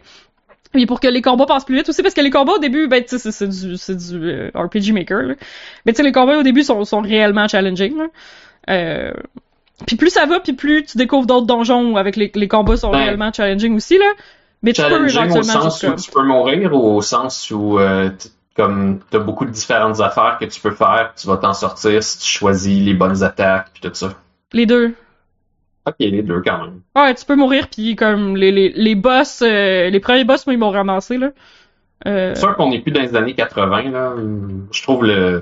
Puis pour que les combats passent plus vite aussi, parce que les combats au début, ben, tu sais, c'est- c'est du, c'est du euh, RPG Maker, là. Mais tu sais, les combats au début sont, sont réellement challenging, là. Euh, Puis plus ça va, puis plus tu découvres d'autres donjons avec les, les combats sont Ben, réellement challenging aussi, là. Mais tu peux au sens où tu peux mourir ou au sens où euh, comme t'as beaucoup de différentes affaires que tu peux faire, tu vas t'en sortir si tu choisis les bonnes attaques puis tout ça. Les deux. Ok, les deux quand même. Ouais, tu peux mourir, puis comme les, les, les boss, euh, les premiers boss, moi, ils m'ont ramassé, là. Euh, C'est sûr qu'on n'est plus dans les années 80 là. Je trouve le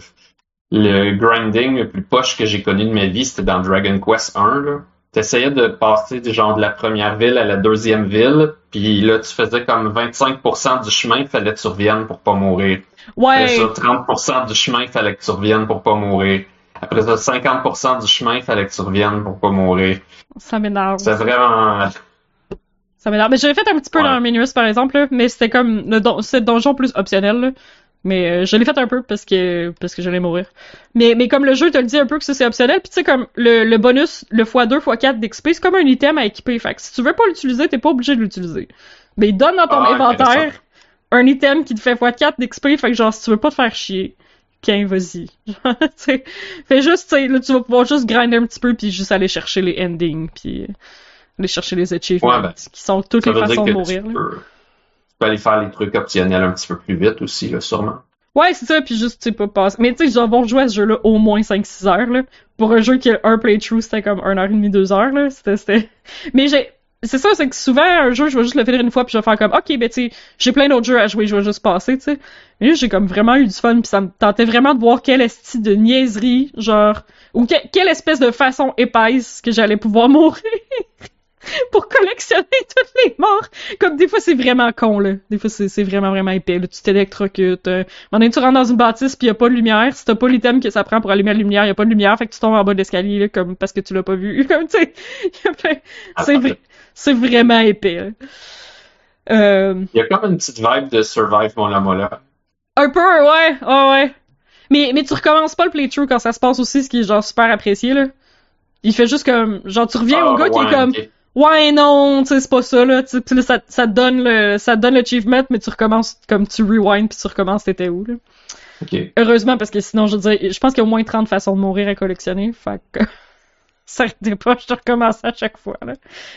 le grinding le plus poche que j'ai connu de ma vie, c'était dans Dragon Quest 1 là. T'essayais de passer du genre de la première ville à la deuxième ville, puis là tu faisais comme 25% du chemin, il fallait que tu reviennes pour pas mourir. ouais, Après ça, 30% du chemin, il fallait que tu reviennes pour pas mourir. Après ça, 50% du chemin, il fallait que tu reviennes pour pas mourir. ça m'énerve. C'est vraiment... Ça m'énerve. Mais j'avais fait un petit peu Ouais. dans Minus, par exemple, là, mais c'était comme le don c'est donjon plus optionnel, là. Mais euh, je l'ai fait un peu parce que parce que j'allais mourir. Mais mais comme le jeu te le dit un peu que ça c'est optionnel, puis tu sais comme le, le bonus le x2 x4 d'XP, c'est comme un item à équiper. Fait que si tu veux pas l'utiliser, t'es pas obligé de l'utiliser. Mais il donne dans ton Ah, inventaire un item qui te fait x4 d'XP, fait que genre si tu veux pas te faire chier, vas-y. [LAUGHS] Fais juste tu sais là tu vas pouvoir juste grinder un petit peu puis juste aller chercher les endings puis euh, aller chercher les achievements Ouais, ben, qui sont toutes les façons de mourir. tu peux, tu peux aller faire les trucs optionnels un petit peu plus vite aussi, là, sûrement. Ouais, c'est ça, puis juste, tu sais, pas passer. Mais tu sais, joué à ce jeu-là au moins 5-6 heures, là. Pour un jeu qui a un playthrough, c'était comme 1h30, 2 heures, là. C'était, c'était... Mais j'ai... C'est ça, c'est que souvent, un jeu, je vais juste le finir une fois, puis je vais faire comme, ok, ben tu sais, j'ai plein d'autres jeux à jouer, je vais juste passer, tu sais. Mais là, j'ai comme vraiment eu du fun, puis ça me tentait vraiment de voir quelle esti de niaiserie, genre, ou que- quelle espèce de façon épaisse que j'allais pouvoir [LAUGHS] mourir pour collectionner [LAUGHS] toutes les morts. Comme des fois, c'est vraiment con, là. Des fois, c'est vraiment, vraiment épais, là. Tu t'électrocutes, euh, tu rentres dans une bâtisse puis y a pas de lumière. Si t'as pas l'item que ça prend pour allumer la lumière, y a pas de lumière, fait que tu tombes en bas de l'escalier, là, comme parce que tu l'as pas vu. [LAUGHS] Comme, tu sais, y a plein- c'est vrai, c'est vraiment épais, là. Euh, Il y a comme une petite vibe de Survive Mola Mola. un peu, ouais, ouais, ouais. Mais, mais tu recommences pas le playthrough quand ça se passe aussi, ce qui est genre super apprécié, là. Il fait juste comme, genre, tu reviens au Ah, gars qui est comme, ouais, non, tu sais, c'est pas ça, là. Ça, ça te donne le, ça te donne l'achievement, mais tu recommences, comme tu rewind puis tu recommences t'étais où, là. Heureusement, parce que sinon, je dirais, je pense qu'il y a au moins 30 façons de mourir à collectionner, fait que, ça arrêtait pas, je te recommence à chaque fois, là.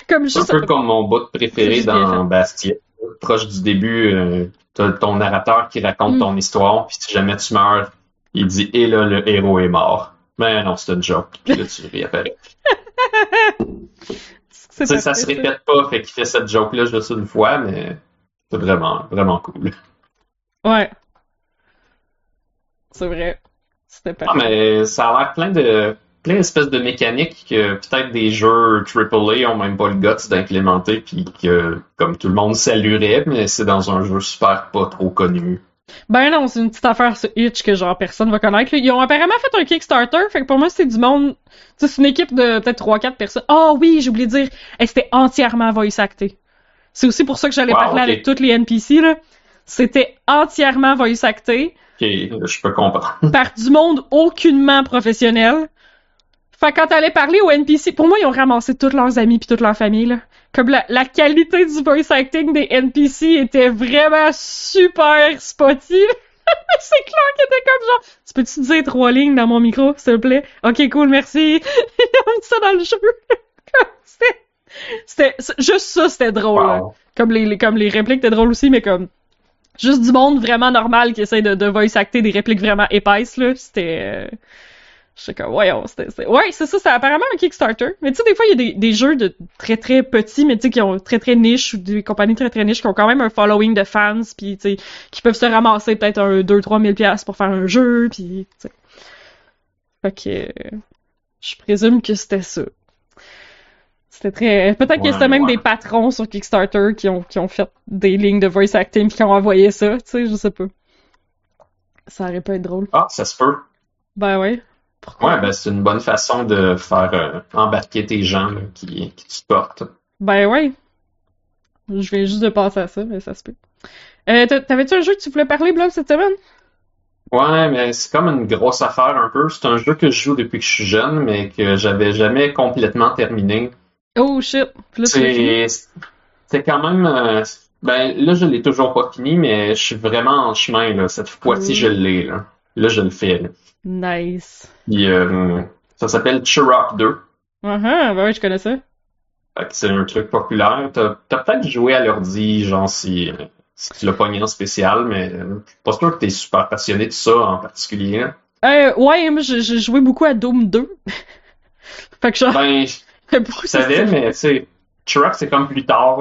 Comme C'est un peu comme mon bout préféré dans Bastia. Proche du début, euh, t'as ton narrateur qui raconte Mm. ton histoire, puis si jamais tu meurs, il dit « Et là, le héros est mort ». Mais non, c'est une joke. Puis là, tu réapparais. [LAUGHS] c'est ça parfait, se répète pas, fait qu'il fait cette joke-là juste une fois, mais c'est vraiment, vraiment cool. Ouais. C'est vrai. C'était Ah, parfait. mais ça a l'air plein de plein d'espèces de mécaniques que peut-être des jeux AAA ont même pas le guts d'implémenter, puis que comme tout le monde saluerait, mais c'est dans un jeu super pas trop connu. Ben non, c'est une petite affaire sur Itch que genre personne va connaître. Ils ont apparemment fait un Kickstarter, fait que pour moi c'est du monde. C'est une équipe de peut-être 3-4 personnes. Ah oui, j'ai oublié de dire, c'était entièrement voice acté. C'est aussi pour ça que j'allais Wow, parler avec toutes les NPC là. C'était entièrement voice acté Ok, je peux comprendre. par du monde aucunement professionnel. Fait que quand t'allais parler aux NPC, pour moi ils ont ramassé tous leurs amis puis toute leur famille là. Comme la, la qualité du voice acting des NPC était vraiment super spotty. [LAUGHS] C'est clair qu'il était comme genre, tu peux-tu dire trois lignes dans mon micro, s'il te plaît? Ok, cool, merci. [LAUGHS] Ils ont mis ça dans le jeu. [LAUGHS] Comme c'était, juste ça, c'était drôle. là. Wow. Comme les, les- comme les répliques étaient drôles aussi, mais comme, juste du monde vraiment normal qui essaie de, de voice acter des répliques vraiment épaisses, là. C'était, euh, je sais comme, voyons, c'était, ouais, c'est ça, c'est apparemment un Kickstarter. Mais tu sais, des fois, il y a des, des jeux de très très petits, mais tu sais, qui ont très très niche, ou des compagnies très très niches qui ont quand même un following de fans, puis tu sais, qui peuvent se ramasser peut-être un 2-3 000 piastres pour faire un jeu, puis tu sais. Fait que, je présume que c'était ça. C'était très, peut-être que c'était même ouais. des patrons sur Kickstarter qui ont, qui ont fait des lignes de voice acting puis qui ont envoyé ça, tu sais, je sais pas. Ça aurait pas être drôle. Ah, ça se peut. Ben ouais. Pourquoi? Ouais, ben c'est une bonne façon de faire euh, embarquer tes gens là, qui, qui te supportent. Ben ouais. Je viens juste de penser à ça, mais ça se peut. Euh, t'a- t'avais-tu un jeu que tu voulais parler, Blob, cette semaine? Ouais, mais c'est comme une grosse affaire un peu. C'est un jeu que je joue depuis que je suis jeune, mais que j'avais jamais complètement terminé. Oh shit. C'est quand même euh, ben là je l'ai toujours pas fini, mais je suis vraiment en chemin là. Cette fois-ci je l'ai là. Là je le fais. Là. Nice. Puis, euh, ça s'appelle Chirop 2. Uh-huh, ben oui, je connais ça. Fait que c'est un truc populaire. T'as t'as peut-être joué à l'ordi, genre si, si tu l'as pogné en spécial, mais euh, je suis pas sûr que t'es super passionné de ça en particulier. Euh, ouais, moi, j'ai joué beaucoup à Doom 2. [LAUGHS] fait que genre, Ben, [LAUGHS] je savais, mais tu sais, Truck c'est comme plus tard.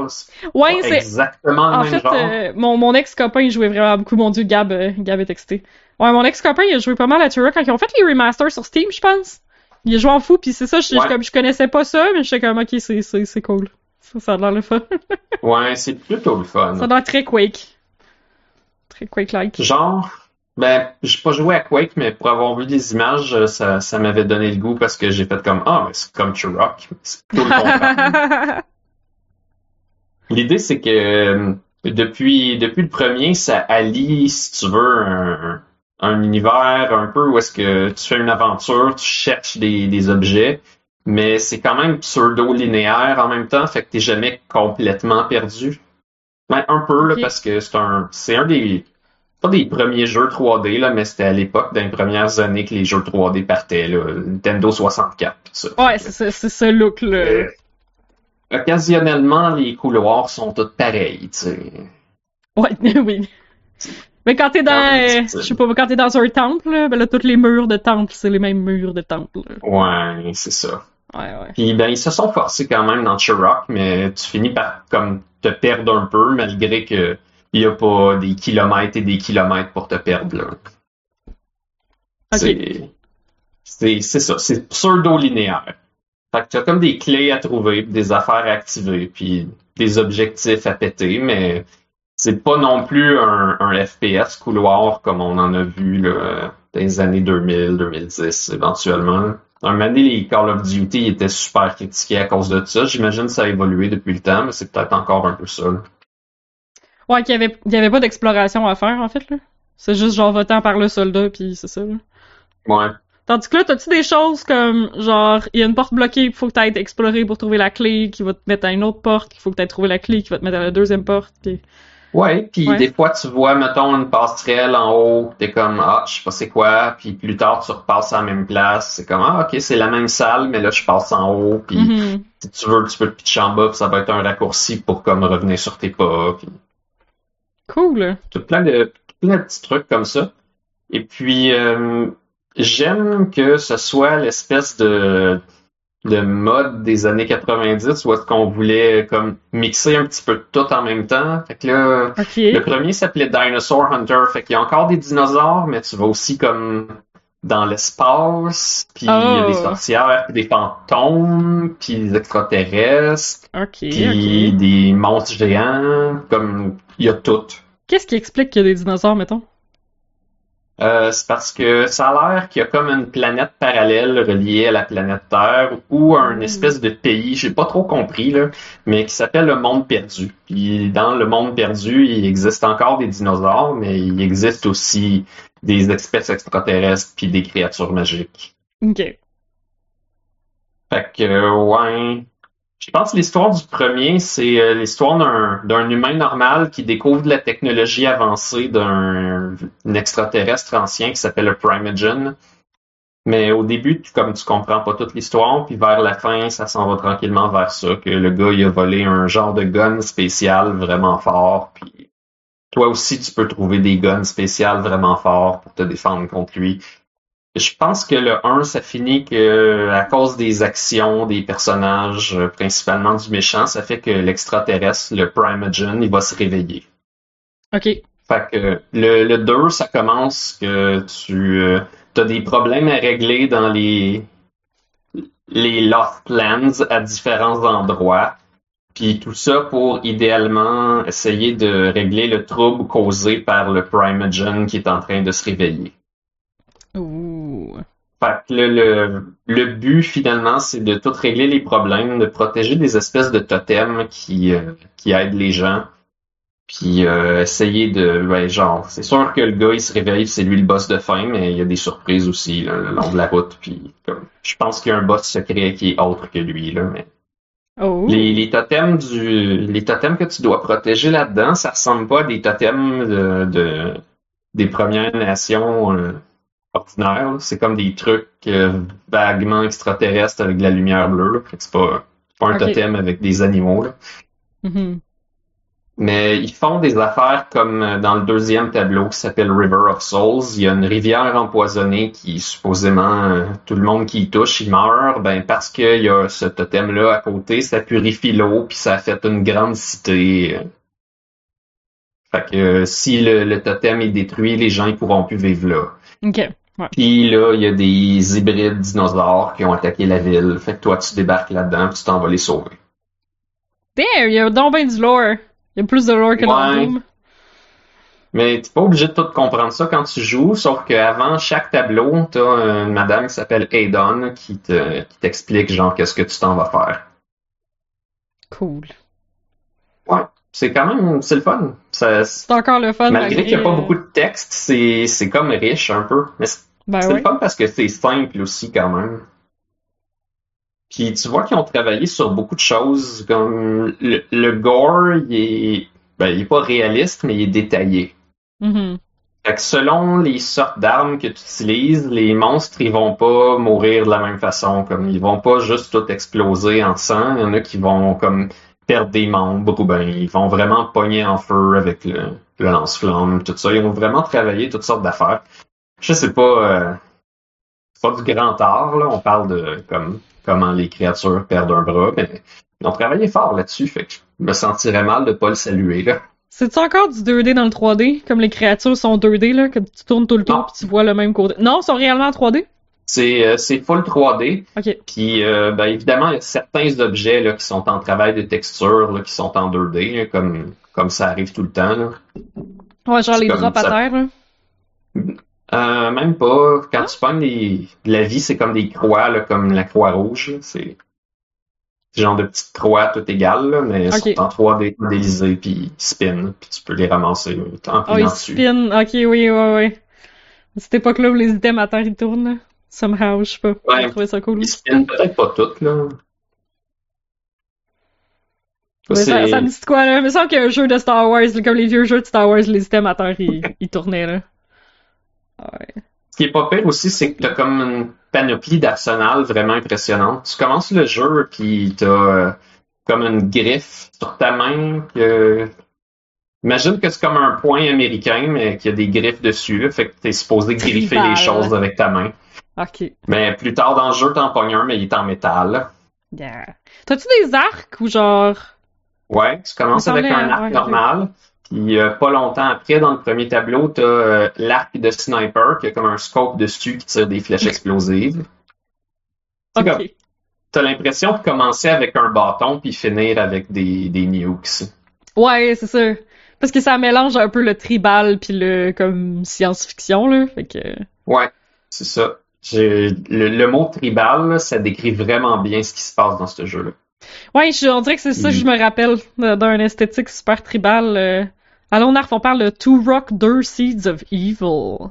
Ouais, c'est, exactement le En même fait, genre. euh, mon, mon ex-copain, il jouait vraiment beaucoup. Mon dieu, Gab, euh, Gab est texté. Ouais, mon ex-copain, il a joué pas mal à Turok quand ils ont fait les remasters sur Steam, je pense. Il a joué en fou, puis c'est ça, je, Ouais. comme je connaissais pas ça, mais j'étais comme, ok, c'est, cool. Ça, ça a l'air le fun. [LAUGHS] Ouais, c'est plutôt le fun. ça a l'air très Quake. Très Quake-like. Genre, ben, j'ai pas joué à Quake, mais pour avoir vu des images, euh, ça, ça m'avait donné le goût parce que j'ai fait comme, ah, mais c'est comme Turok. C'est plutôt le contraire. L'idée, c'est que euh, depuis, depuis le premier, ça allie, si tu veux, un, un univers un peu où est-ce que tu fais une aventure, tu cherches des, des objets, mais c'est quand même pseudo-linéaire en même temps, fait que t'es jamais complètement perdu. Ben, un peu, là, parce que c'est un, c'est un des, pas des premiers jeux 3D, là, mais c'était à l'époque, dans les premières années que les jeux 3D partaient, là, Nintendo 64, pis ça. ouais, c'est, c'est, c'est ce look-là. Euh, occasionnellement, les couloirs sont tous pareils, tu sais. Ouais, [LAUGHS] oui. Mais quand t'es dans, euh, je sais pas, quand t'es dans un temple, ben là, tous les murs de temple, c'est les mêmes murs de temple. Ouais, c'est ça. Ouais, ouais. Puis ben ils se sont forcés quand même dans Turok, mais tu finis par comme te perdre un peu malgré que il y a pas des kilomètres et des kilomètres pour te perdre là. Ok. C'est c'est c'est ça, c'est pseudo-linéaire. Fait que tu as comme des clés à trouver, des affaires à activer, puis des objectifs à péter, mais c'est pas non plus un, un FPS couloir comme on en a vu là, dans les années 2000, 2010 éventuellement. Un moment donné, les Call of Duty étaient super critiqués à cause de ça. J'imagine que ça a évolué depuis le temps, mais c'est peut-être encore un peu ça. là. Ouais, qu'il y avait, il y avait pas d'exploration à faire, en fait, là. C'est juste genre votant par le soldat, puis c'est ça, là. Ouais. Tandis que là, t'as-tu des choses comme, genre, il y a une porte bloquée, il faut que t'ailles explorer pour trouver la clé, qui va te mettre à une autre porte, il faut que t'ailles trouver la clé, qui va te mettre à la deuxième porte, puis... Ouais, puis Ouais. des fois tu vois, mettons, une passerelle en haut, t'es comme ah, je sais pas c'est quoi, puis plus tard tu repasses à la même place, c'est comme ah ok c'est la même salle, mais là je passe en haut, puis Mhm. si tu veux tu peux te pitcher en bas, puis ça va être un raccourci pour comme revenir sur tes pas, puis Cool. tout plein de plein de petits trucs comme ça. Et puis euh, j'aime que ce soit l'espèce de de mode des années 90 où est-ce qu'on voulait comme mixer un petit peu de tout en même temps. Fait que là, le premier s'appelait Dinosaur Hunter, fait qu'il y a encore des dinosaures, mais tu vas aussi comme dans l'espace, puis il y a Oh. des sorcières, puis des fantômes, puis des extraterrestres, Ok, puis des monstres géants, comme il y a tout. Qu'est-ce qui explique qu'il y a des dinosaures, mettons? Euh, c'est parce que ça a l'air qu'il y a comme une planète parallèle reliée à la planète Terre ou un Mm. espèce de pays, j'ai pas trop compris là, mais qui s'appelle le monde perdu. Puis dans le monde perdu, il existe encore des dinosaures, mais il existe aussi des espèces extraterrestres puis des créatures magiques. Ok. Fait que ouais, je pense que l'histoire du premier, c'est euh, l'histoire d'un humain normal qui découvre de la technologie avancée d'un un extraterrestre ancien qui s'appelle le Primogen. Mais au début, comme tu comprends pas toute l'histoire, puis vers la fin, ça s'en va tranquillement vers ça, que le gars il a volé un genre de gun spécial vraiment fort, puis toi aussi tu peux trouver des guns spéciales vraiment forts pour te défendre contre lui. Je pense que le 1, ça finit que à cause des actions des personnages, euh, principalement du méchant, ça fait que l'extraterrestre, le Primogen, il va se réveiller. Ok. Fait que le, le 2, ça commence que tu as des problèmes à régler dans les les Lost Lands à différents endroits. Puis tout ça pour idéalement essayer de régler le trouble causé par le Primogen qui est en train de se réveiller. Fait que le, le, le but finalement, c'est de tout régler les problèmes, de protéger des espèces de totems qui, euh, qui aident les gens. Puis euh, essayer de. Ben, genre, c'est sûr que le gars il se réveille, c'est lui le boss de fin, mais il y a des surprises aussi là, le long de la route. Puis comme, je pense qu'il y a un boss secret qui est autre que lui, là, mais. Oh. Les, les totems du. Les totems que tu dois protéger là-dedans, ça ressemble pas à des totems de, de- des Premières Nations euh, ordinaires. là. C'est comme des trucs euh, vaguement extraterrestres avec de la lumière bleue. C'est pas, pas un totem avec des animaux. là. Mhm. Mais ils font des affaires comme euh, dans le deuxième tableau qui s'appelle River of Souls. Il y a une rivière empoisonnée qui supposément euh, tout le monde qui y touche, il meurt. Ben parce qu'il y a ce totem-là à côté, ça purifie l'eau puis ça a fait une grande cité. Fait que si le, le totem est détruit, les gens ils pourront plus vivre là. Ok. Ouais. Puis là, il y a des hybrides dinosaures qui ont attaqué la ville. Fait que toi, tu débarques là-dedans puis tu t'en vas les sauver. Damn, il y a donc ben du lore. Il y a plus de lore que dans Ouais. Doom. Mais t'es pas obligé de tout comprendre ça quand tu joues, sauf qu'avant chaque tableau, t'as une madame qui s'appelle Aidon qui te, qui t'explique genre qu'est-ce que tu t'en vas faire. Cool. Ouais. C'est quand même, c'est le fun. Ça, C'est encore le fun. malgré qu'il n'y a pas euh, beaucoup de texte, c'est, c'est comme riche un peu. Mais c'est Ben c'est ouais. le fun parce que c'est simple aussi quand même. Puis tu vois qu'ils ont travaillé sur beaucoup de choses, comme le, le gore, il est, ben, il est pas réaliste, mais il est détaillé. Mhm. Fait que selon les sortes d'armes que tu utilises, les monstres, ils vont pas mourir de la même façon. Comme ils vont pas juste tout exploser en sang. Il y en a qui vont comme perdre des membres ou ben ils vont vraiment pogner en feu avec le, le lance-flamme, tout ça. Ils ont vraiment travaillé toutes sortes d'affaires. Je sais pas, euh, c'est pas du grand art, là. On parle de comme comment les créatures perdent un bras, mais ils ont travaillé fort là-dessus. Fait que je me sentirais mal de pas le saluer, là. C'est-tu encore du 2D dans le 3D? Comme les créatures sont 2D, là, que tu tournes tout le tour puis tu vois le même côté. Non, ils sont réellement en 3D? C'est, euh, full 3D. Ok. Puis, euh, ben, évidemment, il y a certains objets là, qui sont en travail de texture, là, qui sont en 2D, là, comme, comme ça arrive tout le temps. Là. Ouais, genre les drops à ça. terre, là. Euh, même pas. Quand Ah. tu pognes des, de la vie, c'est comme des croix, là, comme la croix rouge. C'est genre de petites croix toutes égales, là, mais Ok. sont en 3D modélisées, puis ils spin, puis tu peux les ramasser en Oh, pilant ils dessus. spin. Ok, oui, oui, oui. À cette époque-là où les items à terre, ils tournent, là. Somehow, je sais pas. Ouais. J'ai trouvé ça cool. Ils spin peut-être pas toutes, là. Ouais, ça, me dit quoi, là? Il me semble qu'il y a un jeu de Star Wars, comme les vieux jeux de Star Wars, les items à terre, ils, [LAUGHS] ils tournaient, là. Ouais. Ce qui est pas pire aussi, c'est que t'as comme une panoplie d'arsenal vraiment impressionnante. Tu commences le jeu, puis t'as euh, comme une griffe sur ta main. Que... Imagine que c'est comme un point américain, mais qu'il y a des griffes dessus. Fait que t'es supposé griffer Tribal. les choses avec ta main. Ok. Mais plus tard dans le jeu, t'en pognes un, mais il est en métal. Yeah. T'as-tu des arcs ou genre? Ouais, tu commences avec un arc ouais, normal. Puis euh, pas longtemps après, dans le premier tableau, t'as euh, l'arc de sniper qui a comme un scope dessus qui tire des flèches explosives. C'est comme- Ok. T'as l'impression de commencer avec un bâton puis finir avec des, des nukes. Ouais, c'est ça. Parce que ça mélange un peu le tribal puis le comme science-fiction, là. Fait que. Ouais, c'est ça. Le, le mot tribal, là, ça décrit vraiment bien ce qui se passe dans ce jeu-là. Ouais, je, on dirait que c'est ça que je me rappelle de- d'un esthétique super tribal. Euh... À Lonarf, on parle de Two Rock, Deux Seeds of Evil.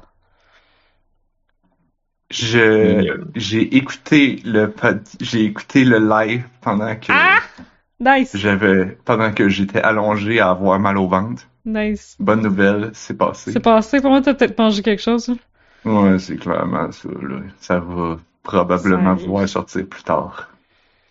Je, j'ai écouté le j'ai écouté le live pendant que Ah! Nice! j'avais, pendant que j'étais allongé à avoir mal au ventre. Nice. Bonne nouvelle, c'est passé. C'est passé. Pour moi, t'as peut-être mangé quelque chose. hein? Ouais, c'est clairement ça, là. Ça va probablement Ça pouvoir sortir plus tard.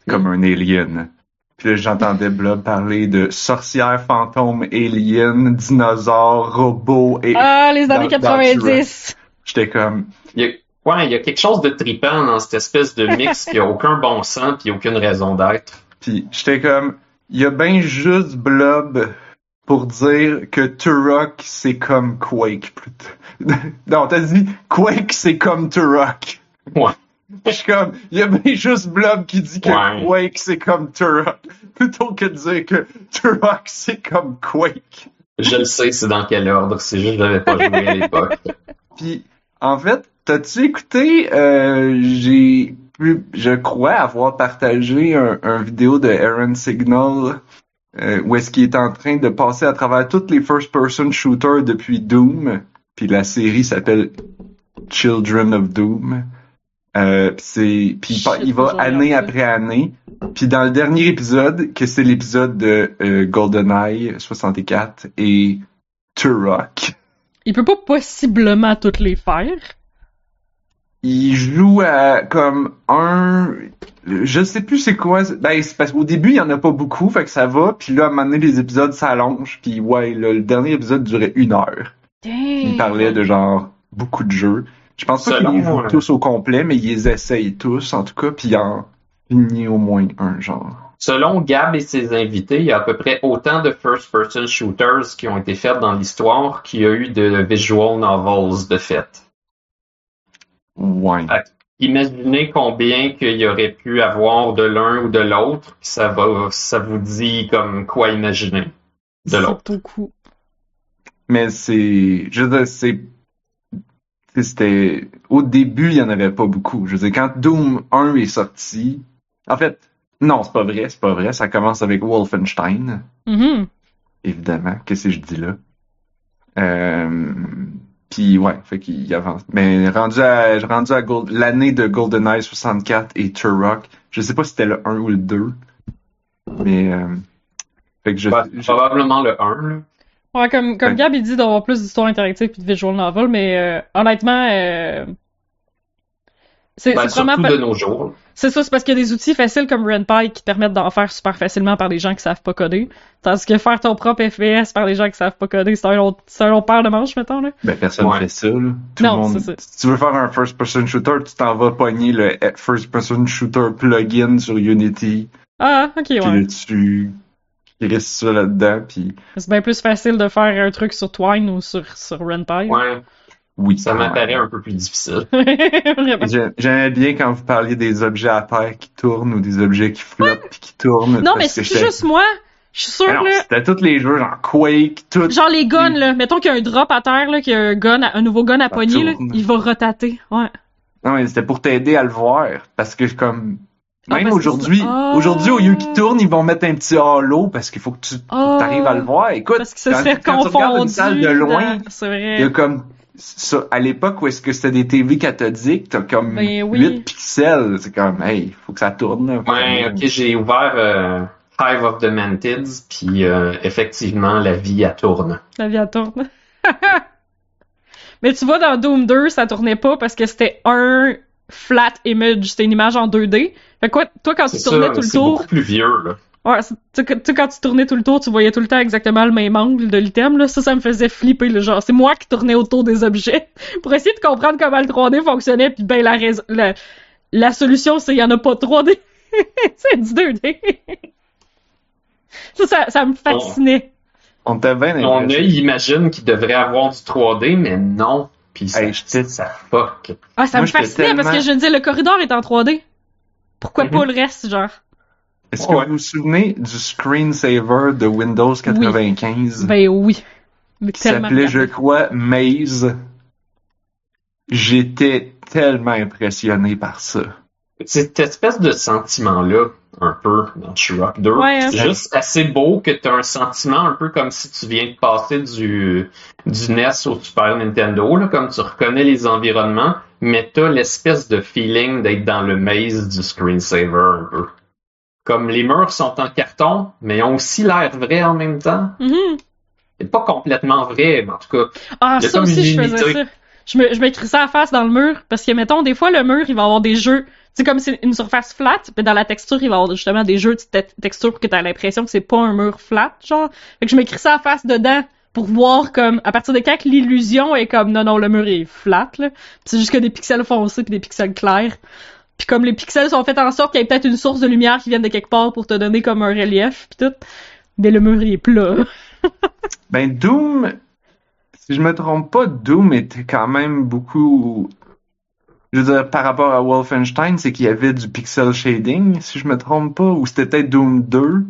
Comme un alien. Puis là, j'entendais Blob parler de sorcières, fantômes, aliens, dinosaures, robots et Ah, les années Dans- dans 90! j'étais comme, Il y a, ouais, il y a quelque chose de tripant dans cette espèce de mix [LAUGHS] qui a aucun bon sens puis aucune raison d'être. Puis j'étais comme, il y a bien juste Blob pour dire que Turok c'est comme Quake plutôt. [LAUGHS] non, t'as dit Quake c'est comme Turok. Ouais. [LAUGHS] Je suis comme, il y a bien juste Blob qui dit que Ouais. Quake c'est comme Turok [LAUGHS] plutôt que de dire que Turok c'est comme Quake. Je le sais, c'est dans quel ordre. C'est juste que je l'avais pas joué à l'époque. [LAUGHS] Puis en fait, t'as-tu écouté euh, j'ai pu, je crois avoir partagé un, un vidéo de Aaron Signal euh, où est-ce qu'il est en train de passer à travers toutes les first-person shooters depuis Doom. Puis la série s'appelle Children of Doom. Euh, puis c'est, puis il va année après année. Puis dans le dernier épisode, que c'est l'épisode de euh, GoldenEye 64 et Turok. Il peut pas possiblement toutes les faire. il joue à comme un je sais plus c'est quoi ben c'est parce qu'au début il y en a pas beaucoup fait que ça va puis là à un moment donné les épisodes s'allongent puis ouais là, le dernier épisode durait une heure il parlait de genre beaucoup de jeux je pense pas Selon, qu'ils les jouent euh, tous au complet mais ils les essayent tous en tout cas puis il en finit au moins un genre Selon Gab et ses invités, il y a à peu près autant de first-person shooters qui ont été faits dans l'histoire qu'il y a eu de visual novels de fait. ouais. Imaginez combien qu'il y aurait pu avoir de l'un ou de l'autre, puis ça va, ça vous dit comme quoi imaginer de C'est l'autre. beaucoup. mais c'est je veux dire c'est c'était au début il y en avait pas beaucoup je veux dire quand Doom 1 est sorti en fait non c'est pas vrai c'est pas vrai ça commence avec Wolfenstein Mhm. évidemment qu'est-ce que je dis là? Euh, puis ouais fait qu'il avance mais rendu à rendu à Gold- l'année de GoldenEye 64 et Turok je sais pas si c'était le 1 ou le 2 mais euh, fait que je, Bah, je- probablement le 1, là. Ouais, comme, comme Ouais. Gab, il dit d'avoir plus d'histoires interactives puis de visual novel, mais euh, honnêtement, euh, c'est Ben, c'est vraiment de nos jours. C'est ça, c'est parce qu'il y a des outils faciles comme RenPy qui te permettent d'en faire super facilement par des gens qui savent pas coder. Tandis que faire ton propre FPS par des gens qui savent pas coder, c'est un autre, c'est un autre paire de manches, mettons, là. Ben, personne Ouais. fait ça, là. Tout Non, le monde. c'est ça. Si tu veux faire un first-person shooter, tu t'en vas pogner le first-person shooter plugin sur Unity, Ah, ok, puis ouais. là, tu risques ça là-dedans, puis C'est bien plus facile de faire un truc sur Twine ou sur, sur RenPy. Ouais, oui. ça m'apparaît un peu plus difficile. [LAUGHS] J'aimais bien quand vous parliez des objets à terre qui tournent ou des objets qui flottent puis qui tournent. Non, parce mais c'est juste moi. Je suis sûre, non, là. c'était tous les jeux, genre Quake, tout. Genre les guns, là. Mettons qu'il y a un drop à terre, là, qu'il y a un gun, à- un nouveau gun à pogner, là. Il va rotater. Ouais. Non, mais c'était pour t'aider à le voir. Parce que comme. Même aujourd'hui, Ah. aujourd'hui, au lieu qu'il tourne, ils vont mettre un petit halo parce qu'il faut que tu Ah. arrives à le voir. Écoute, Parce que ça quand, serait quand tu regardes une salle de loin, il y a comme ça, à l'époque où est-ce que c'était des TV cathodiques, t'as comme Ben oui. 8 pixels. C'est comme, hey, faut que ça tourne. là. Ouais, ok, j'ai ouvert euh, Hive of the Mantids, puis euh, effectivement, la vie, elle tourne. La vie elle tourne. [LAUGHS] Mais tu vois, dans Doom 2, ça tournait pas parce que c'était un flat image, c'était une image en 2D. Fait que quoi, toi, quand tu C'est tournais ça, tout le c'est tour, beaucoup plus vieux, là. ouais, c'est- tu sais, quand tu tournais tout le tour, tu voyais tout le temps exactement le même angle de l'item, là. Ça, ça me faisait flipper, le genre. C'est moi qui tournais autour des objets [LAUGHS] pour essayer de comprendre comment le 3D fonctionnait, puis ben, la raison, la, la solution, c'est qu'il y en a pas de 3D. [LAUGHS] c'est du 2D. ça, ça, ça me fascinait. On t'a bien Mon œil imagine qu'il devrait avoir du 3D, mais non. Puis ça, Hey, ça fuck. Ah, ça Moi, me fascinait parce que je me disais, le corridor est en 3D. Pourquoi Mhm. pas le reste, genre? Est-ce que Ouais. vous vous souvenez du screensaver de Windows 95 Ben oui. Mais qui s'appelait, je crois, Maze? J'étais tellement impressionné par ça. Cette espèce de sentiment-là, un peu, dans Turok 2, Ouais, hein. c'est juste assez beau que tu as un sentiment un peu comme si tu viens de passer du, du NES au Super Nintendo, là, comme tu reconnais les environnements, mais tu as l'espèce de feeling d'être dans le maze du screensaver un peu. Comme les murs sont en carton, mais ont aussi l'air vrais en même temps. Mhm. C'est pas complètement vrai, mais en tout cas, Ah, ça aussi, je faisais ça. Je me, je m'écris ça à face dans le mur, parce que, mettons, des fois, le mur, il va avoir des jeux. C'est comme c'est une surface flat, mais dans la texture, il va avoir justement des jeux de te- texture pour que t'as l'impression que c'est pas un mur flat, genre. Fait que je m'écris ça à face dedans pour voir comme, à partir de quand l'illusion est comme, non, non, le mur est flat, là. C'est juste que des pixels foncés puis des pixels clairs. Puis comme les pixels sont faits en sorte qu'il y ait peut-être une source de lumière qui vienne de quelque part pour te donner comme un relief puis tout. Mais le mur il est plat. [LAUGHS] Ben, Doom, si je me trompe pas, Doom était quand même beaucoup. Je veux dire, par rapport à Wolfenstein, c'est qu'il y avait du pixel shading, si je me trompe pas, ou c'était peut-être Doom 2,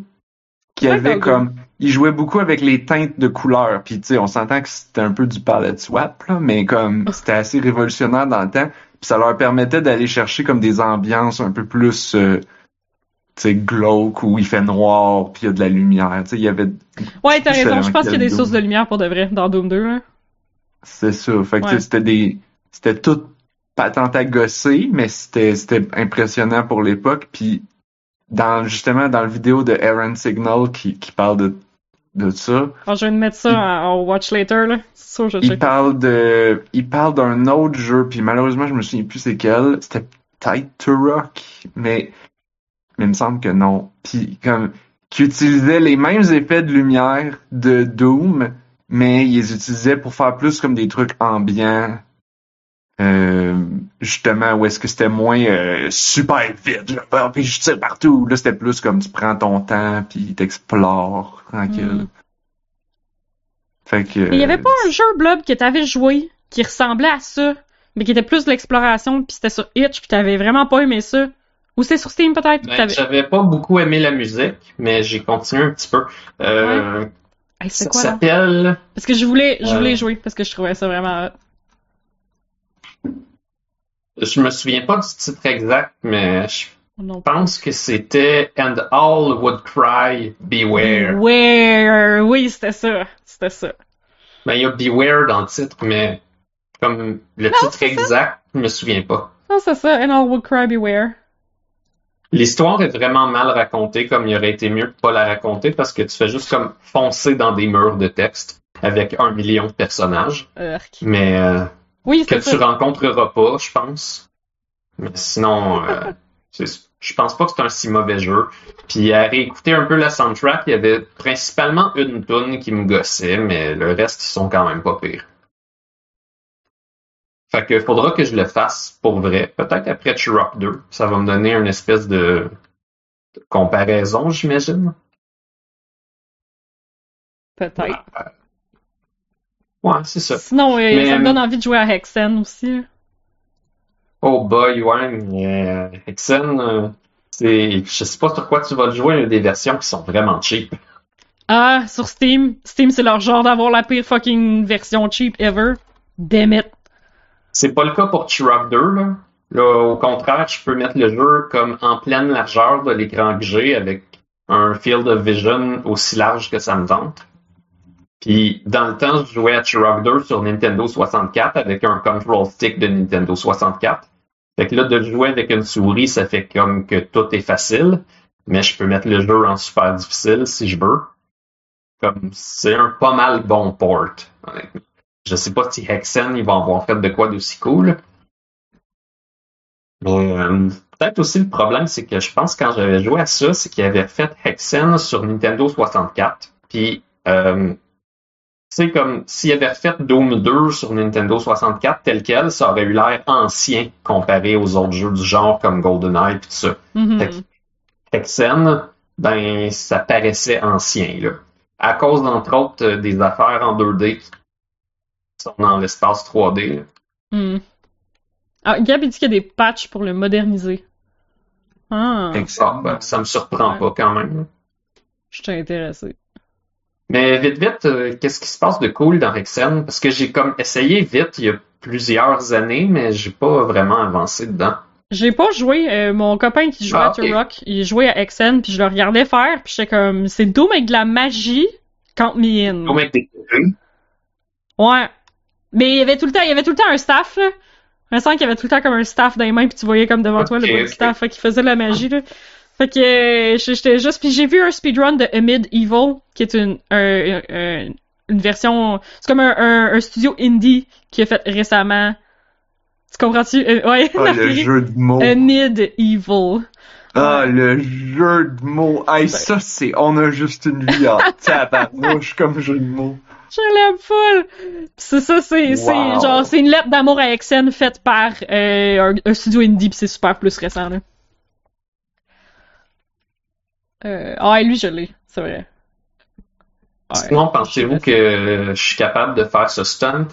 qui Ouais, avait comme. Il jouait beaucoup avec les teintes de couleurs, puis tu sais, on s'entend que c'était un peu du palette swap, là, mais comme c'était assez révolutionnaire dans le temps, puis ça leur permettait d'aller chercher comme des ambiances un peu plus. euh, tu sais, glauque, où il fait noir, puis il y a de la lumière. Tu sais, il y avait Ouais, t'as raison. Je pense qu'il y a des sources de lumière pour de vrai dans Doom 2. Hein. C'est ça. Fait que Ouais. c'était des. C'était tout patente à gosser, mais c'était c'était impressionnant pour l'époque. Puis dans justement dans le vidéo de Aaron Signal qui, qui parle de de ça. Oh, je de mettre ça en, en watch later, là. C'est sûr, je Il check. parle de, il parle d'un autre jeu, puis malheureusement, je me souviens plus c'est quel. C'était peut-être Turok, mais, mais il me semble que non. Puis comme, qui utilisait les mêmes effets de lumière de Doom, mais ils les utilisaient pour faire plus comme des trucs ambiants. Euh, justement, où est-ce que c'était moins euh, super vite, genre, Ah, puis je tire partout. Là, c'était plus comme tu prends ton temps, puis t'explores tranquille. Mm. Fait que. Mais il y avait pas un jeu Blob que t'avais joué qui ressemblait à ça, mais qui était plus de l'exploration, puis c'était sur Itch, puis t'avais vraiment pas aimé ça? Ou c'était sur Steam peut-être? Ben, t'avais- j'avais pas beaucoup aimé la musique, mais j'ai continué un petit peu. Euh, Hey, ça s'appelle. Parce que je voulais, je Euh. voulais jouer parce que je trouvais ça vraiment. Je me souviens pas du titre exact, mais je Non. pense que c'était And All Would Cry Beware. Where? Oui, c'était ça. C'était ça. Ben, il y a Beware dans le titre, mais comme le Non, titre exact, je me souviens pas. Non, c'est ça. And all would cry beware. L'histoire est vraiment mal racontée, comme il aurait été mieux de pas la raconter, parce que tu fais juste comme foncer dans des murs de texte avec un million de personnages, Urk. mais euh, Oui, que tu rencontreras pas, je pense. Mais sinon, euh, [LAUGHS] je pense pas que c'est un si mauvais jeu. Puis à réécouter un peu la soundtrack, il y avait principalement une tune qui me gossait, mais le reste, ils sont quand même pas pires. Fait que faudra que je le fasse pour vrai. Peut-être après Turok 2. Ça va me donner une espèce de, de comparaison, j'imagine. Peut-être. Ouais, c'est ça. Sinon, euh, Mais, ça me euh, donne envie de jouer à Hexen aussi. Oh boy, ouais, mais euh, Hexen, c'est, je sais pas sur quoi tu vas le jouer, il y a des versions qui sont vraiment cheap. Ah, sur Steam. Steam, c'est leur genre d'avoir la pire fucking version cheap ever. Damn it. C'est pas le cas pour Turok 2, là. Là, au contraire, je peux mettre le jeu comme en pleine largeur de l'écran que j'ai avec un field of vision aussi large que ça me tente. Puis, dans le temps, je jouais à Turok 2 sur Nintendo 64 avec un control stick de Nintendo 64. Fait que là, de jouer avec une souris, ça fait comme que tout est facile, mais je peux mettre le jeu en super difficile si je veux. Comme, c'est un pas mal bon port, honnêtement. Je sais pas si Hexen, ils vont avoir fait de quoi d'aussi cool. Mais euh, peut-être aussi le problème, c'est que je pense que quand j'avais joué à ça, c'est qu'ils avaient fait Hexen sur Nintendo 64. Puis, euh, tu sais, comme s'ils avaient fait Doom 2 sur Nintendo 64 tel quel, ça aurait eu l'air ancien comparé aux autres jeux du genre comme GoldenEye et tout ça. Fait que Hexen, ben, ça paraissait ancien, là. À cause, d'entre autres, euh, des affaires en 2D qui sont dans l'espace 3D. là. Hmm. Ah, Gab, il dit qu'il y a des patchs pour le moderniser. Ah, ben, ça me surprend Ouais. pas quand même. je suis intéressé. Mais vite, vite, euh, qu'est-ce qui se passe de cool dans Hexen? Parce que j'ai comme essayé vite il y a plusieurs années, mais j'ai pas vraiment avancé dedans. J'ai pas joué. euh, mon copain qui jouait Ah, à ok. Turok, il jouait à Hexen, puis je le regardais faire, puis j'étais comme, c'est Doom avec de la magie, count me in. Avec des Ouais. Mais il y avait tout le temps, il y avait tout le temps un staff, là. Je sens qu'il y avait tout le temps comme un staff dans les mains, puis tu voyais comme devant toi le Ok, bas du ok. staff, qu'il faisait de la magie, là. Fait que euh, j'étais juste, puis j'ai vu un speedrun de Amid Evil, qui est une, un- un- une version, c'est comme un, un, un studio indie qui a fait récemment. Tu comprends-tu? Euh, ouais, [LAUGHS] Ah, le jeu de mots. Amid Evil. Ah, le jeu de mots. Hey, ça, c'est, on a juste une vie en [LAUGHS] tabarnouche comme jeu de mots. Je l'aime full! Pis C'est ça, c'est, genre, c'est une lettre d'amour à Exen faite par euh, un, un studio indie pis c'est super plus récent, là. Euh, ah, et lui, je l'ai, c'est vrai. Ouais. Sinon, pensez-vous que je suis capable de faire ce stunt?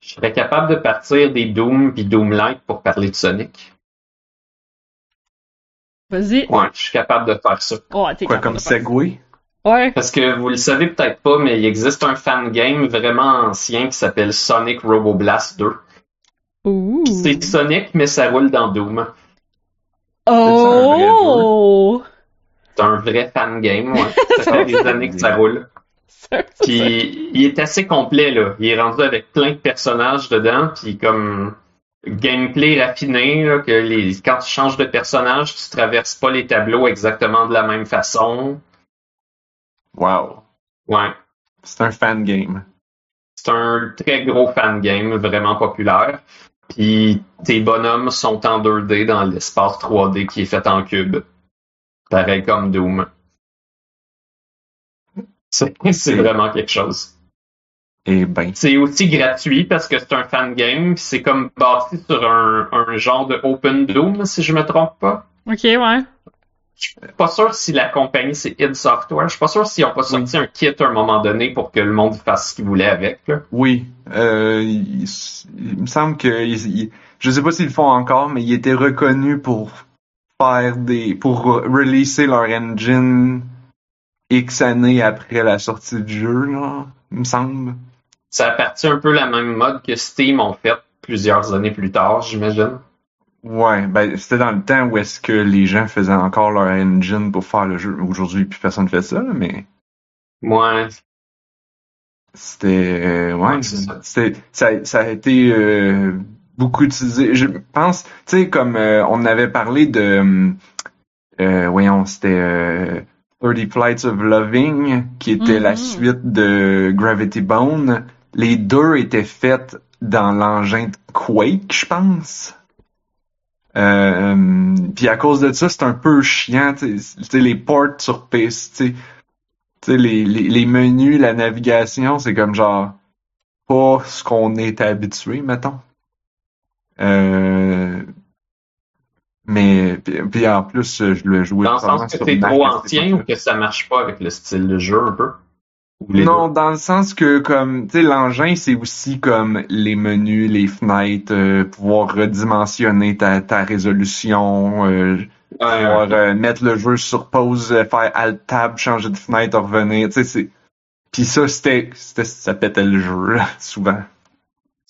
Je serais capable de partir des Doom puis Doomlight pour parler de Sonic. Vas-y. Ouais, je suis capable de faire ça. T'es Quoi, comme Segway? Ouais. Parce que vous le savez peut-être pas, mais il existe un fan game vraiment ancien qui s'appelle Sonic Roboblast 2. Ouh. C'est Sonic, mais ça roule dans Doom. Oh! C'est un vrai fan game, ouais. [LAUGHS] Ça fait des années que ça roule. [LAUGHS] Puis il est assez complet, là. Il est rendu avec plein de personnages dedans, puis comme gameplay raffiné, là, que les, quand tu changes de personnage, tu traverses pas les tableaux exactement de la même façon. Wow. Ouais. C'est un fan game. C'est un très gros fan game, vraiment populaire. Puis tes bonhommes sont en 2D dans l'espace 3D qui est fait en cube. Pareil comme Doom. [LAUGHS] C'est vraiment quelque chose. Et ben, C'est aussi gratuit parce que c'est un fan game. C'est comme bâti sur un, un genre de Open Doom, si je me trompe pas. Ok, ouais. Je suis pas sûr si la compagnie c'est id Software. Je suis pas sûr s'ils ont pas sorti un kit à un moment donné pour que le monde fasse ce qu'il voulait avec. Là. oui, euh, il, il me semble que, il- il- je sais pas s'ils le font encore, mais ils étaient reconnus pour faire des, pour releaser leur engine X années après la sortie du jeu, là, il me semble. Ça a parti un peu la même mode que Steam ont fait plusieurs années plus tard, j'imagine. Ouais, ben c'était dans le temps où est-ce que les gens faisaient encore leur engine pour faire le jeu. Aujourd'hui, plus personne fait ça, là, mais Ouais. c'était euh, ouais, Ouais, c'est ça. c'était ça, ça a été euh, beaucoup utilisé. Je pense, tu sais, comme euh, on avait parlé de euh, voyons, c'était euh, 30 Flights of Loving, qui était la Mhm. suite de Gravity Bone. Les deux étaient faits dans l'engin de Quake, je pense. Euh, puis à cause de ça, c'est un peu chiant, tu sais, les ports sur PC, tu sais, tu sais, les, les, les menus, la navigation, c'est comme genre pas ce qu'on est habitué, mettons. Euh, mais puis, puis en plus, je le jouais Dans le sens que c'est trop ancien ou que ça marche pas avec le style de jeu un peu? Non, dans le sens que comme tu sais l'engin c'est aussi comme les menus, les fenêtres, euh, pouvoir redimensionner ta, ta résolution, euh? Ouais, pouvoir ouais. euh, mettre le jeu sur pause, faire alt tab, changer de fenêtre, revenir, tu sais c'est puis ça c'était c'était ça pétait le jeu là, [LAUGHS] souvent.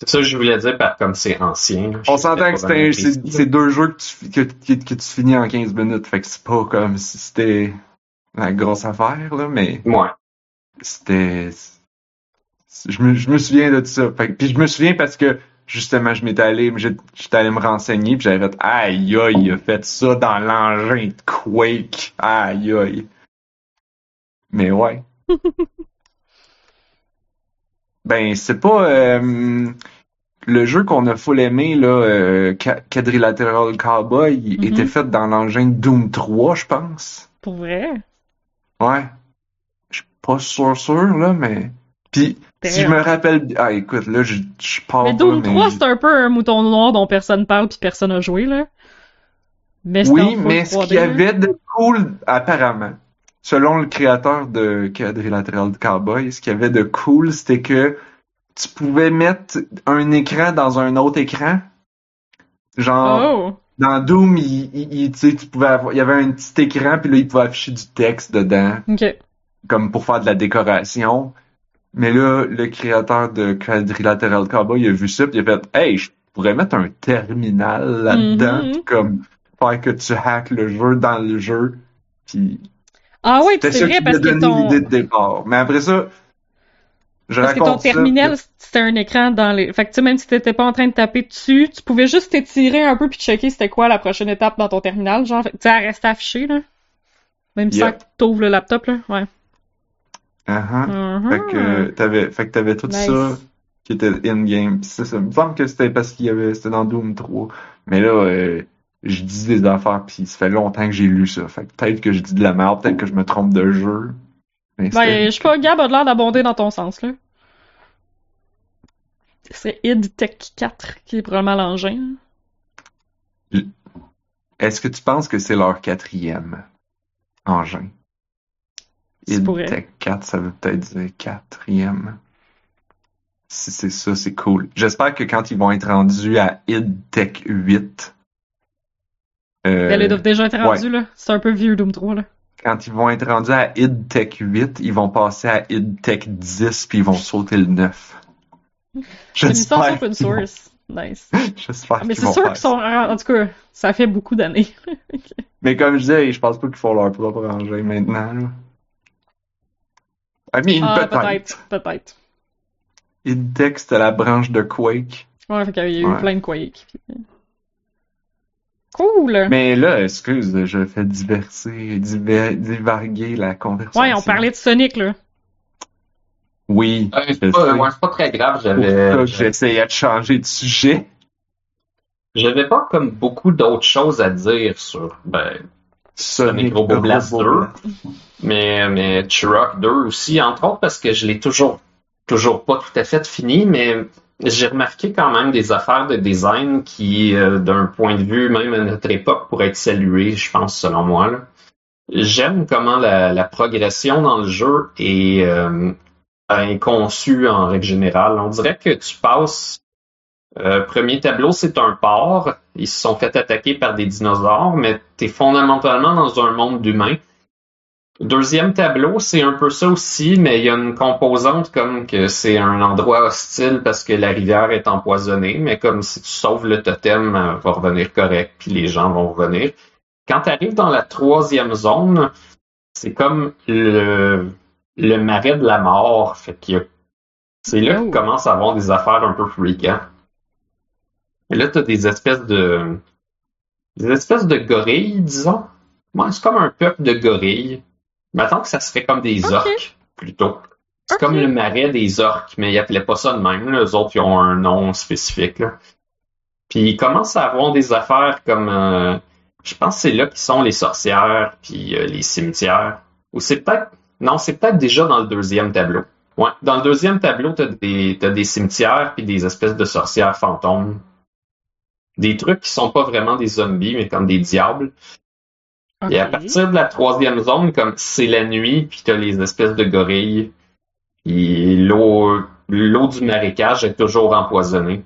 C'est ça que je voulais dire par comme c'est ancien. On s'entend que c'est deux jeux que tu que, que, que tu finis en 15 minutes, fait que c'est pas comme si c'était la grosse affaire là, mais. Ouais. c'était je me, je me souviens de ça fait, que- puis je me souviens parce que justement je m'étais allé j'étais allé me renseigner puis j'avais fait aïe aïe il a fait ça dans l'engin de Quake aïe aïe mais ouais [LAUGHS] ben c'est pas euh, le jeu qu'on a full aimé là euh, Quadrilateral Cowboy il Mhm. était fait dans l'engin Doom 3 je pense Pour vrai? Ouais. Je suis pas sûr sûr, là, mais. Puis, si je me rappelle. Ah, écoute, là, je, pars Mais pas, Doom mais- 3, c'est un peu un mouton noir dont personne parle puis personne a joué, là. Mais Oui, mais ce 3D, qu'il y avait de cool, apparemment, selon le créateur de Quadrilateral Cowboy, ce qu'il y avait de cool, c'était que tu pouvais mettre un écran dans un autre écran. Genre, Oh! dans Doom, il, il- il- tu pouvais avoir, il y avait un petit écran, puis là, il pouvait afficher du texte dedans. Ok. comme pour faire de la décoration. Mais là, le créateur de Quadrilateral Cowboy, il a vu ça, puis il a fait Hey, je pourrais mettre un terminal là-dedans, puis comme faire que tu hackes le jeu dans le jeu. Puis Ah c'était c'est vrai parce que ton, l'idée de départ. Mais après ça, je parce que ton terminal, c'était un écran dans les... Fait que tu sais, même si t'étais pas en train de taper dessus, tu pouvais juste t'étirer un peu puis checker c'était quoi la prochaine étape dans ton terminal, genre, tu sais, elle restait affichée, là. Même sans Yep. que t'ouvres le laptop, là. Ouais. Uh-huh. Mhm. Fait que t'avais, fait que t'avais tout Nice. ça qui était in-game. Ça me semble que c'était parce qu'il y avait, c'était dans Doom 3. Mais là, euh, je dis des affaires puis ça fait longtemps que j'ai lu ça. Fait que peut-être que je dis de la merde, peut-être que je me trompe de jeu. Mais Ben, je sais pas, Gab a de l'air d'abonder dans ton sens, là. C'est id Tech 4 qui est probablement l'engin. Est-ce que tu penses que c'est leur quatrième engin? Id. Tech 4, ça veut peut-être dire quatrième. Si c'est ça, c'est cool. J'espère que quand ils vont être rendus à id Tech 8, euh, Ben, ils doivent déjà être ouais. rendus, là. C'est un peu vieux Doom 3, là. quand ils vont être rendus à id Tech 8, ils vont passer à id Tech 10 puis ils vont sauter le 9. [LAUGHS] C'est une licence open vont- source. Nice. [LAUGHS] J'espère Ah, mais c'est sûr qu'ils sont. En tout cas, ça fait beaucoup d'années. [LAUGHS] Mais comme je disais, je pense pas qu'ils font leur propre engin maintenant. Là. I mean, Ah, peut-être. peut-être. Peut-être. id Tech, c'était la branche de Quake. Ouais, fait qu'il y a eu Ouais. plein de Quake. puis- Cool! Mais là, excuse, je fais diverser, diver- divaguer la conversation. Ouais, on parlait de Sonic, là. Oui. Euh, c'est pas, ouais, pas très grave, j'avais j'essayais de changer de sujet. j'avais pas comme beaucoup d'autres choses à dire sur ben Sonic Robo le Blast Robo 2. Blast. mais mais Turok 2 aussi entre autres parce que je l'ai toujours toujours pas tout à fait fini mais j'ai remarqué quand même des affaires de design qui euh, d'un point de vue même à notre époque pourraient être saluées je pense selon moi. J'aime comment la, progression dans le jeu est, euh, conçue en règle générale. On dirait que tu passes euh, premier tableau, c'est un port. Ils se sont fait attaquer par des dinosaures, mais tu es fondamentalement dans un monde d'humains. Deuxième tableau, c'est un peu ça aussi, mais il y a une composante comme que c'est un endroit hostile parce que la rivière est empoisonnée, mais comme si tu sauves le totem, euh, va revenir correct, puis les gens vont revenir. Quand tu arrives dans la troisième zone, c'est comme le, le marais de la mort. Fait a- c'est là Oh. que commence à avoir des affaires un peu freakantes. Et là, t'as des espèces de. des espèces de gorilles, disons. Ouais, c'est comme un peuple de gorilles. Maintenant que ça serait comme des orques, plutôt. C'est comme le marais des orques, mais ils appelaient pas ça de même. là. Eux autres, ils ont un nom spécifique. Là. Puis ils commencent à avoir des affaires comme. euh, je pense que c'est là qu'ils sont les sorcières, puis euh, les cimetières. Ou c'est peut-être. Non, c'est peut-être déjà dans le deuxième tableau. Ouais, dans le deuxième tableau, t'as des, des cimetières puis des espèces de sorcières fantômes. Des trucs qui sont pas vraiment des zombies, mais comme des diables. Et à partir de la troisième zone, comme c'est la nuit, puis t'as les espèces de gorilles, puis l'eau, l'eau du marécage est toujours empoisonnée.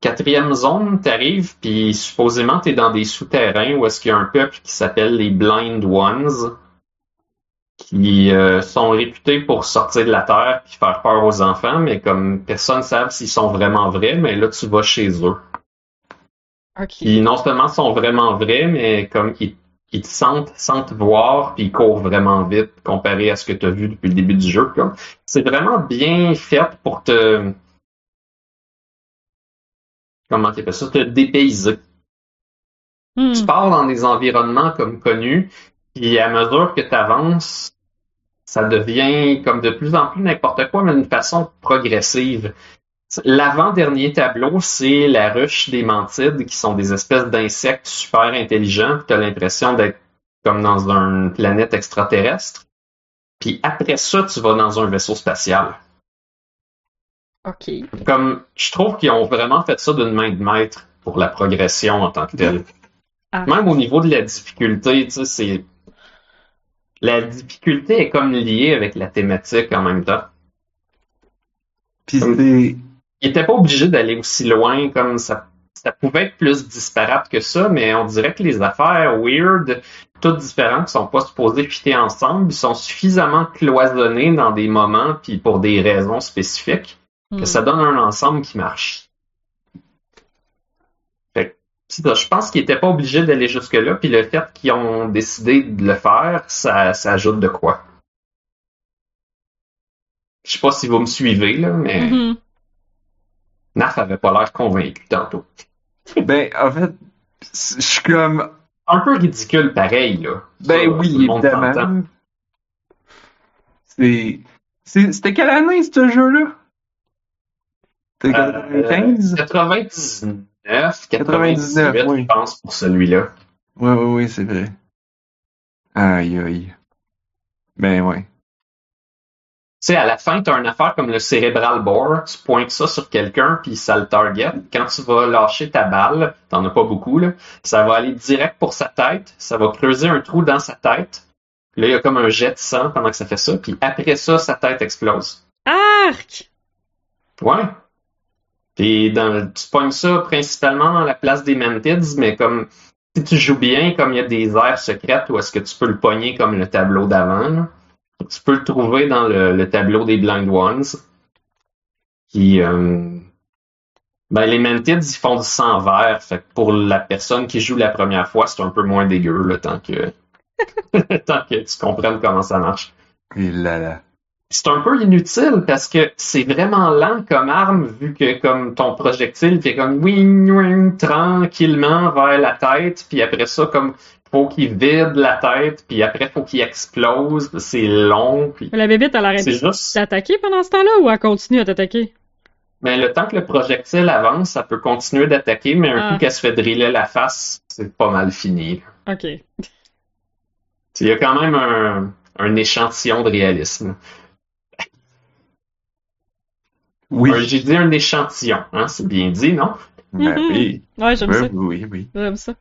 Quatrième zone, t'arrives, puis supposément t'es dans des souterrains où est-ce qu'il y a un peuple qui s'appelle les Blind Ones, qui euh, sont réputés pour sortir de la terre puis faire peur aux enfants, mais comme personne ne sait s'ils sont vraiment vrais, mais là tu vas chez eux. Ok. Puis non seulement sont vraiment vrais, mais comme ils, ils te sentent, sentent voir, puis ils courent vraiment vite comparé à ce que tu as vu depuis le début du jeu. C'est vraiment bien fait pour te... Comment tu ça? Te dépayser. Hmm. Tu pars dans des environnements comme connus, puis à mesure que tu avances, ça devient comme de plus en plus n'importe quoi, mais d'une façon progressive. L'avant-dernier tableau, c'est la ruche des mantides, qui sont des espèces d'insectes super intelligents, tu as l'impression d'être comme dans une planète extraterrestre. Puis après ça, tu vas dans un vaisseau spatial. Ok. Comme je trouve qu'ils ont vraiment fait ça d'une main de maître pour la progression en tant que telle. Ah. Même au niveau de la difficulté, tu sais, c'est. La difficulté est comme liée avec la thématique en même temps. Puis Comme- c'est. Il était pas obligé d'aller aussi loin, comme ça. Ça pouvait être plus disparate que ça, mais on dirait que les affaires weird, toutes différentes, qui sont pas supposées fitter ensemble, sont suffisamment cloisonnées dans des moments, puis pour des raisons spécifiques, Hmm. que ça donne un ensemble qui marche. Fait que, c'est ça, je pense qu'ils étaient pas obligés d'aller jusque-là, puis le fait qu'ils ont décidé de le faire, ça, ça ajoute de quoi. Je sais pas si vous me suivez, là, mais Mhm. Naf avait pas l'air convaincu tantôt. Ben, en fait, je suis comme. Un peu ridicule pareil, là. Ben Ça, oui, évidemment. C'est. C'était quelle année, ce jeu-là? C'était Euh, 95? 99, 98, 99, oui. je pense, pour celui-là. Ouais, ouais, ouais, c'est vrai. Aïe, aïe. Ben, ouais. Tu sais, à la fin, tu as une affaire comme le cérébral bore, tu pointes ça sur quelqu'un, puis ça le target. Quand tu vas lâcher ta balle, t'en as pas beaucoup, là, ça va aller direct pour sa tête, ça va creuser un trou dans sa tête. Là, il y a comme un jet de sang pendant que ça fait ça, puis après ça, sa tête explose. Arc! Ouais. Puis dans, tu pognes ça principalement dans la place des Mantids, mais comme si tu joues bien, comme il y a des aires secrètes où est-ce que tu peux le pogner comme le tableau d'avant, là. Tu peux le trouver dans le, le tableau des Blind Ones. Qui, euh, ben, les Mantids, ils font du sang vert. Fait que pour la personne qui joue la première fois, c'est un peu moins dégueu, tant que, [LAUGHS] tant que tu comprennes comment ça marche. Et là là. C'est un peu inutile parce que c'est vraiment lent comme arme vu que comme ton projectile fait comme wing wing tranquillement vers la tête puis après ça comme faut qu'il vide la tête, puis après faut qu'il explose, c'est long, puis La bébête, elle arrête juste. d'attaquer pendant ce temps-là ou elle continue à t'attaquer? Mais le temps que le projectile avance, ça peut continuer d'attaquer, mais un Ah. coup qu'elle se fait driller la face, c'est pas mal fini. Ok. Il y a quand même un, un échantillon de réalisme. Oui. J'ai dit un échantillon, hein, c'est bien dit, non? Ben Mhm. oui. Ouais, j'aime Oui, ça. oui, oui. J'aime ça.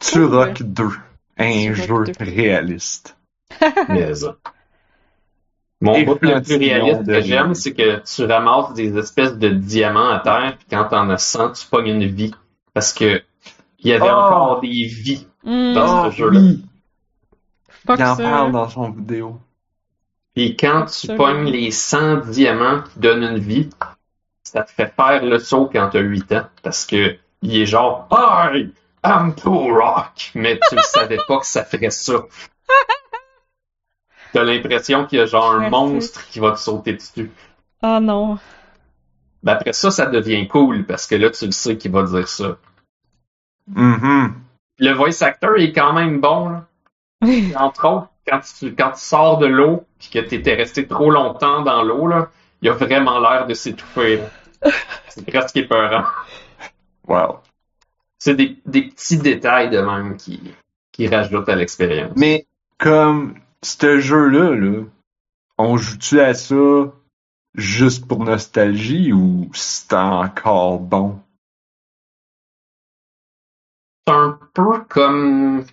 Turok 2. Un jeu 2. réaliste. [LAUGHS] Mais ça. Mon Et bout le plus réaliste que j'aime, c'est que tu ramasses des espèces de diamants à terre, puis quand t'en as 100, tu pognes une vie. Parce que il y avait Oh! encore des vies. Hmm, Dans Ah ce jeu-là. oui! Il en parle dans son vidéo. Puis quand tu Absolument. pognes les 100 diamants qui donnent une vie, ça te fait faire le saut quand t'as 8 ans. Parce que il est genre I am Turok! Mais tu ne savais pas que ça ferait ça. T'as l'impression qu'il y a genre un monstre qui va te sauter dessus. Ah non. Ben après ça, ça devient cool parce que là, tu le sais qu'il va dire ça. Mhm. Le voice actor est quand même bon. Là. Entre autres, quand tu, quand tu sors de l'eau puis que tu étais resté trop longtemps dans l'eau, il a vraiment l'air de s'étouffer. [LAUGHS] C'est presque épeurant. Wow. C'est des, des petits détails de même qui, qui rajoutent à l'expérience. Mais comme ce jeu-là, là, on joue-tu à ça juste pour nostalgie ou c'est encore bon? C'est un peu comme.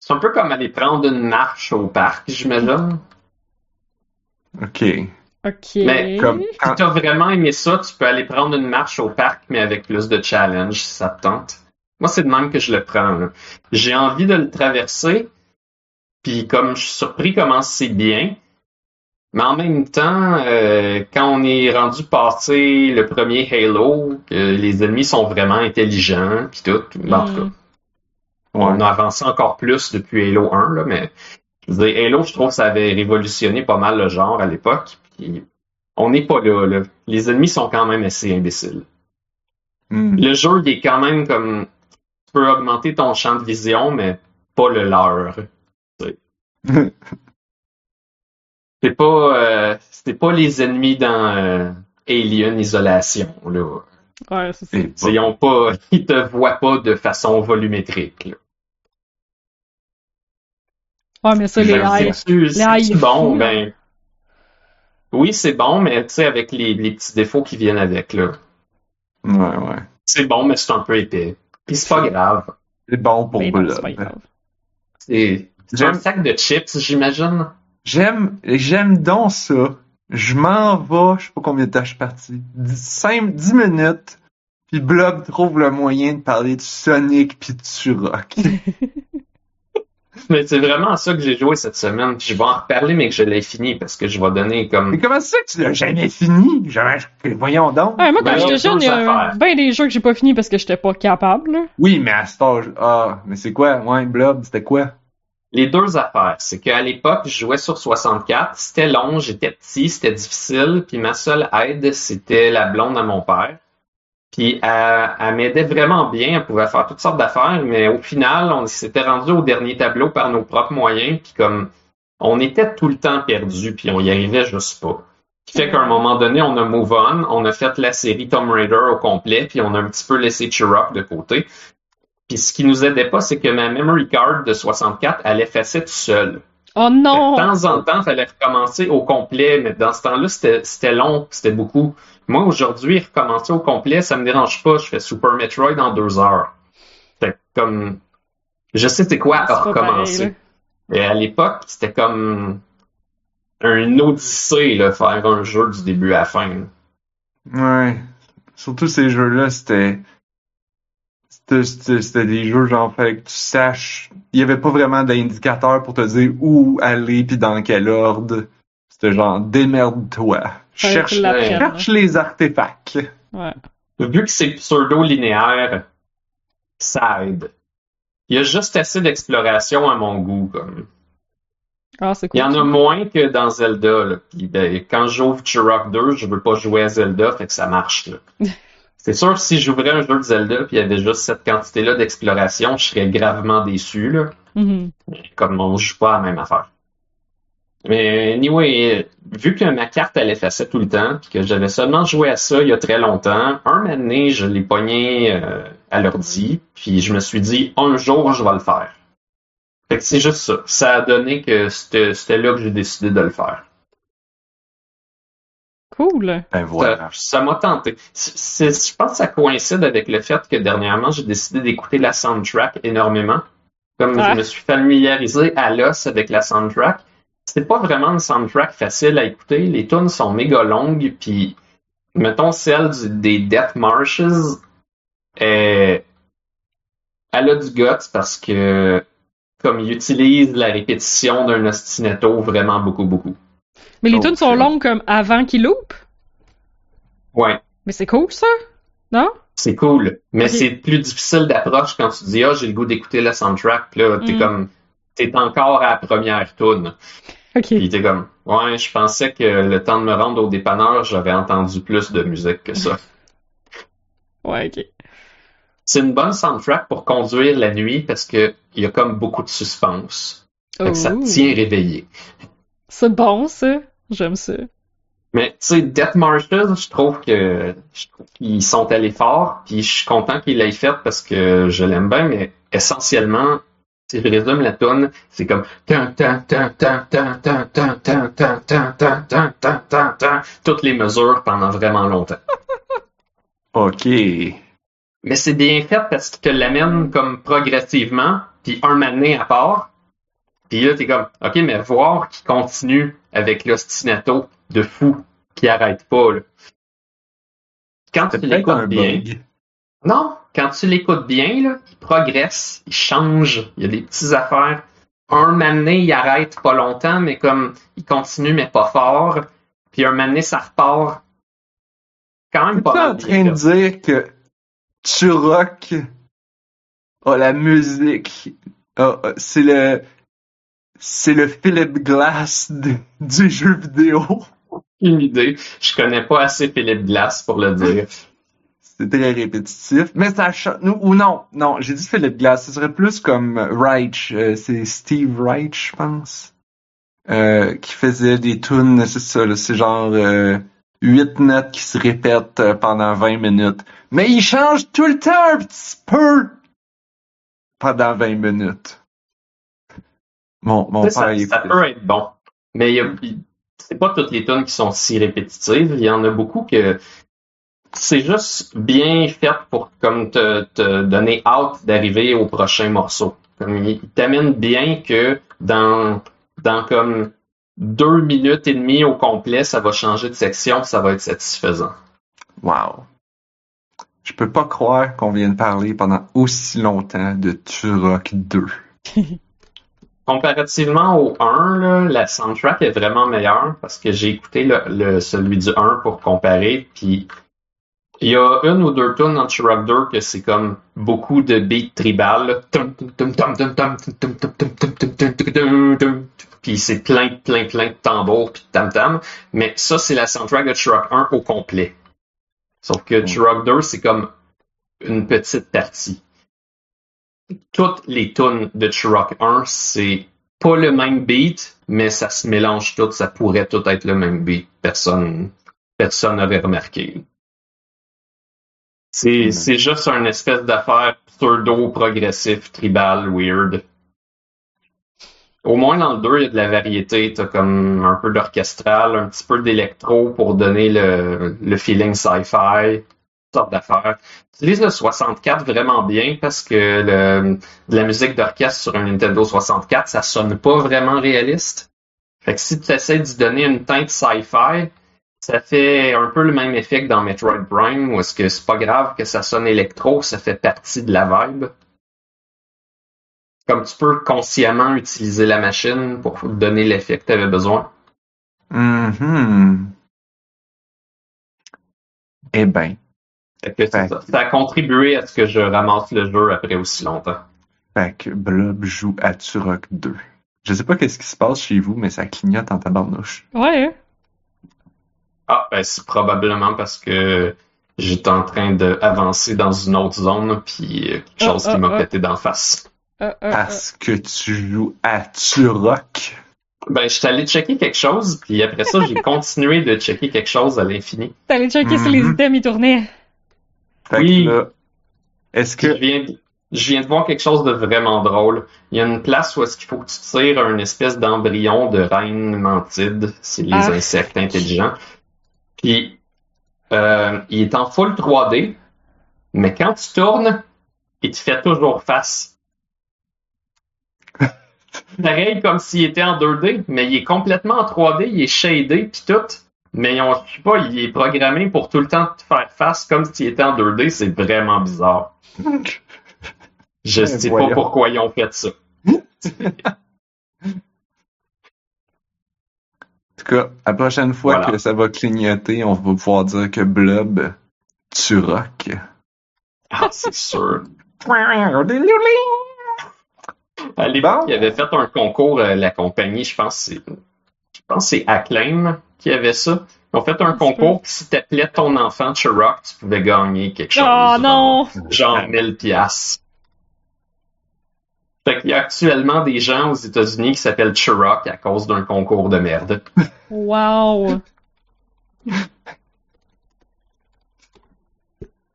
C'est un peu comme aller prendre une marche au parc, j'imagine. Ok. Ok. Mais Comme Si quand... t'as vraiment aimé ça, tu peux aller prendre une marche au parc, mais avec plus de challenge, si ça te tente. Moi, c'est de même que je le prends. J'ai envie de le traverser, puis comme je suis surpris comment c'est bien, mais en même temps, euh, quand on est rendu passer le premier Halo, que les ennemis sont vraiment intelligents, puis tout, ben, en tout cas, Hmm. on a avancé encore plus depuis Halo 1, là, mais je veux dire, Halo, je trouve que ça avait révolutionné pas mal le genre à l'époque. Puis on n'est pas là, là. Les ennemis sont quand même assez imbéciles. Hmm. Le jeu, il est quand même comme. Tu peux augmenter ton champ de vision, mais pas le leur. [LAUGHS] C'est pas, euh, c'est pas les ennemis dans euh, Alien Isolation, là. Ouais, ça. Ils ont pas, [LAUGHS] ils te voient pas de façon volumétrique, là. Ouais, mais ça, les bon, ben. Oui, c'est bon, mais tu sais, avec les, les petits défauts qui viennent avec, là. Ouais, ouais. C'est bon, mais c'est un peu épais. Puis c'est pas grave. C'est bon pour non, c'est pas Blood. grave. C'est c'est un sac de chips, j'imagine. j'aime, j'aime donc ça. Je m'en vais, je sais pas combien de temps je suis parti. 5, 10 minutes, puis Blob trouve le moyen de parler de Sonic pis de Turok. [LAUGHS] [LAUGHS] Mais c'est vraiment ça que j'ai joué cette semaine. Puis je vais en reparler, mais que je l'ai fini parce que je vais donner Mais comme. comment ça que tu l'as jamais fini? Jamais, voyons donc. Ouais, moi, quand Ben, j'étais jeune, il y a bien des jeux que j'ai pas fini parce que j'étais pas capable. là. Oui, mais à cet âge, ah, mais c'est quoi? Ouais, Blob, c'était quoi? Les deux affaires, c'est qu'à l'époque, je jouais sur 64, c'était long, j'étais petit, c'était difficile, puis ma seule aide, c'était la blonde à mon père. Puis elle, elle m'aidait vraiment bien, elle pouvait faire toutes sortes d'affaires, mais au final, on s'était rendu au dernier tableau par nos propres moyens, puis comme on était tout le temps perdu, puis on y arrivait juste pas. Ce qui fait qu'à un moment donné, on a move on, on a fait la série Tomb Raider au complet, puis on a un petit peu laissé Chirok de côté. Puis ce qui nous aidait pas, c'est que ma memory card de 64, elle effaçait tout seul. Oh De non! temps en temps, il fallait recommencer au complet, mais dans ce temps-là, c'était long, c'était beaucoup. Moi, aujourd'hui, recommencer au complet, ça me dérange pas. Je fais Super Metroid en deux heures. Fait que comme, je sais c'est quoi à pareil, recommencer. Et à l'époque, c'était comme un odyssée, là, faire un jeu du début à la fin. Ouais. Surtout ces jeux-là, c'était. C'était, des jeux, genre, fallait que tu saches. Il y avait pas vraiment d'indicateur pour te dire où aller puis dans quel ordre. C'était genre, démerde-toi. Cherche, l'apprennes, cherche les artefacts. Ouais. Vu que c'est pseudo-linéaire, ça aide. Il y a juste assez d'exploration à mon goût, comme. Ah, c'est Il cool. y en a moins que dans Zelda. Là. Puis, ben, quand j'ouvre Turok 2, je veux pas jouer à Zelda, fait que ça marche. Là. [LAUGHS] C'est sûr, si j'ouvrais un jeu de Zelda puis il y avait juste cette quantité-là d'exploration, je serais gravement déçu, là. Mhm. Comme on joue pas à la même affaire. Mais anyway, vu que ma carte elle effaçait tout le temps, puis que j'avais seulement joué à ça il y a très longtemps, un moment donné, je l'ai pogné euh, à l'ordi, puis je me suis dit un jour je vais le faire. Fait que c'est juste ça. Ça a donné que c'était c'était là que j'ai décidé de le faire. Cool. Ben voilà. Ça ça m'a tenté. C'est- c'est- je pense que ça coïncide avec le fait que dernièrement, j'ai décidé d'écouter la soundtrack énormément. Comme Ah. je me suis familiarisé à l'os avec la soundtrack, c'est pas vraiment une soundtrack facile à écouter. Les tunes sont méga longues, puis mettons celle du- des Death Marshes, euh, elle a du guts parce que comme il utilise la répétition d'un ostinato vraiment beaucoup, beaucoup. Mais les Oh, tunes sont longues comme avant qu'il loupe? Ouais. Mais c'est cool, ça? Non? C'est cool, mais c'est plus difficile d'approche quand tu dis ah j'ai le goût d'écouter la soundtrack, là t'es Mm. comme t'es encore à la première tune, Ok. puis t'es comme ouais je pensais que le temps de me rendre au dépanneur j'avais entendu plus de musique que ça. [LAUGHS] Ouais, ok. C'est une bonne soundtrack pour conduire la nuit parce que il y a comme beaucoup de suspense, Fait que ça te tient réveillé. C'est bon, ça. J'aime ça. Mais tu sais Death Marshes, je trouve que je trouve qu'ils sont allés fort, puis je suis content qu'ils l'aient fait parce que je l'aime bien, mais essentiellement si je résume la tune, c'est comme toutes les mesures pendant vraiment longtemps. OK. Mais c'est bien fait parce qu'il te l'amène comme progressivement, puis un matin à part. Puis là, t'es comme, OK, mais voir qui continue avec l'ostinato de fou qui arrête pas, là. Quand tu l'écoutes bien... Bug. Non, quand tu l'écoutes bien, là, il progresse, il change, il y a des petites affaires. Un mané, il arrête pas longtemps, mais comme il continue, mais pas fort. Puis un mané, ça repart quand même pas mal en train de dire que Turok a la musique. a- c'est le. C'est le Philip Glass de- du jeu vidéo? Une idée. Je connais pas assez Philippe Glass pour le dire. [LAUGHS] C'est très répétitif. Mais ça change. Ou non, non, j'ai dit Philip Glass. Ce serait plus comme Reich. euh, c'est Steve Reich, je pense. Euh, qui faisait des tunes, c'est ça, c'est genre euh, 8 notes qui se répètent euh, pendant 20 minutes. Mais il change tout le temps un petit peu pendant 20 minutes. Mon, mon père ça, ça peut être bon. Mais il y a- il- c'est pas toutes les tunes qui sont si répétitives. Il y en a beaucoup que c'est juste bien fait pour comme te, te donner hâte d'arriver au prochain morceau. Comme il t'amène bien que dans, dans comme deux minutes et demie au complet, ça va changer de section, ça va être satisfaisant. Wow. Je peux pas croire qu'on vient de parler pendant aussi longtemps de Turok 2. [LAUGHS] Comparativement au 1, là, la soundtrack est vraiment meilleure parce que j'ai écouté le, le- celui du 1 pour comparer, puis il y a une ou deux tunes dans Raptor que c'est comme beaucoup de beats tribal. Puis c'est plein, plein, plein de tambours puis de tam-tam. Mais ça, c'est la soundtrack de Turok 1 au complet. Sauf que Turok 2, c'est comme une petite partie. Toutes les tunes de Turok 1, c'est pas le même beat, mais ça se mélange tout. Ça pourrait tout être le même beat. Personne, personne n'avait remarqué. C'est Mhm. c'est juste une espèce d'affaire pseudo-progressif, tribal, weird. Au moins dans le 2, il y a de la variété. T'as comme un peu d'orchestral, un petit peu d'électro pour donner le, le feeling sci-fi, sortes d'affaires. Utilise le 64 vraiment bien parce que le, de la musique d'orchestre sur un Nintendo 64, ça sonne pas vraiment réaliste. Fait que si tu essaies d'y donner une teinte sci-fi, ça fait un peu le même effet que dans Metroid Prime, où est-ce que c'est pas grave que ça sonne électro, ça fait partie de la vibe. Comme tu peux consciemment utiliser la machine pour donner l'effet que tu avais besoin. Mhm. Eh ben, que ça. ça a contribué à ce que je ramasse le jeu après aussi longtemps. fait que Blob joue à Turok 2. Je sais pas qu'est-ce qui se passe chez vous, mais ça clignote en tabarnouche. Ouais. Ah, ben c'est probablement parce que j'étais en train d'avancer dans une autre zone, puis euh, quelque chose Ah, qui ah, m'a ah. pété d'en face. Parce que tu joues à Turok? Ben, j'étais allé checker quelque chose, puis après ça, j'ai continué de checker quelque chose à l'infini. T'es allé checker si les Mhm. items ils tournaient. Fait Oui. que là, est-ce Je que. viens, de, je viens de voir quelque chose de vraiment drôle. Il y a une place où est-ce qu'il faut que tu tires un espèce d'embryon de reine mantide. C'est les Ah. insectes intelligents. Puis, euh, il est en full 3D, mais quand tu tournes, il te fait toujours face. [LAUGHS] Pareil comme s'il était en 2D, mais il est complètement en 3D, il est shadé puis tout. Mais on, sais pas, il est programmé pour tout le temps te faire face comme s'il était en 2D, c'est vraiment bizarre. [LAUGHS] Je Ben, sais voyons. pas pourquoi ils ont fait ça. [LAUGHS] En tout cas, la prochaine fois Voilà. que ça va clignoter, on va pouvoir dire que Blob, Turok. Ah, c'est sûr. À l'époque, Bon. il avait fait un concours, euh, la compagnie, je pense que c'est, je pense que c'est Acclaim qui avait ça. Ils ont fait un concours, puis si t'appelais ton enfant Turok, tu pouvais gagner quelque chose. Oh non! Genre 1000 piastres. Fait qu'il y a actuellement des gens aux États-Unis qui s'appellent Turok à cause d'un concours de merde. Wow!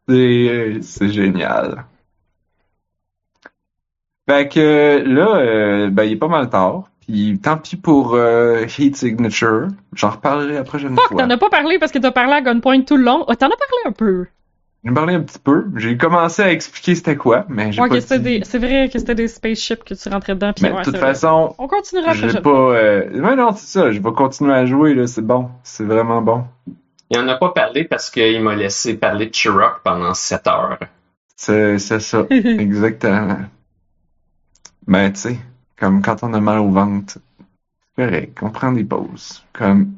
C'est génial. Fait que là, euh, ben, il est pas mal tard. Puis tant pis pour euh, Heat Signature. J'en reparlerai la prochaine Fuck, fois. t'en as pas parlé parce que t'as parlé à Gunpoint tout le long. Oh, t'en as parlé un peu. J'ai parlé un petit peu. J'ai commencé à expliquer c'était quoi, mais j'ai Ouais, pas dit. des... c'est vrai que c'était des spaceships que tu rentrais dedans. Puis Mais ouais, de toute façon, On continuera la je vais prochaine pas. Euh... Ouais, non, c'est ça. Je vais continuer à jouer là. C'est bon. C'est vraiment bon. Il en a pas parlé parce qu'il m'a laissé parler de Turok pendant 7 heures. C'est ça. [LAUGHS] Exactement. Ben, tu sais, comme quand on a mal au ventre, c'est correct, on prend des pauses. Comme,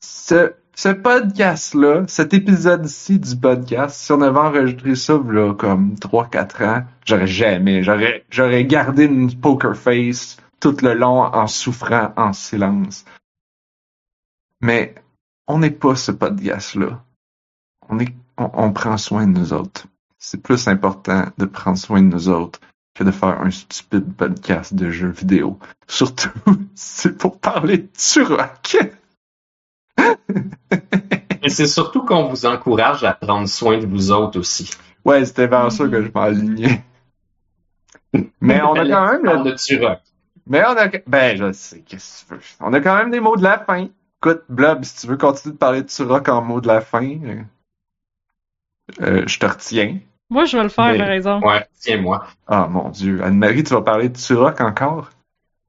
ce, ce podcast-là, cet épisode-ci du podcast, si on avait enregistré ça, là, comme 3-4 ans, j'aurais jamais, j'aurais, gardé une poker face tout le long en souffrant en silence. Mais, on n'est pas ce podcast-là. On est, on, on prend soin de nous autres. C'est plus important de prendre soin de nous autres que de faire un stupide podcast de jeux vidéo. Surtout, [LAUGHS] c'est pour parler de Turok. [LAUGHS] Et c'est surtout qu'on vous encourage à prendre soin de vous autres aussi. Ouais, c'était vers ça que je m'alignais. Mais on a quand même Parle le... de Turok. Mais on a... Ben, je sais, qu'est-ce que tu veux? On a quand même des mots de la fin. Écoute, Blob, si tu veux continuer de parler de Turok en mots de la fin, euh, euh, je te retiens. Moi, je vais le faire, Mais- par exemple. Ouais, tiens-moi. Ah, mon Dieu. Anne-Marie, tu vas parler de Turok encore?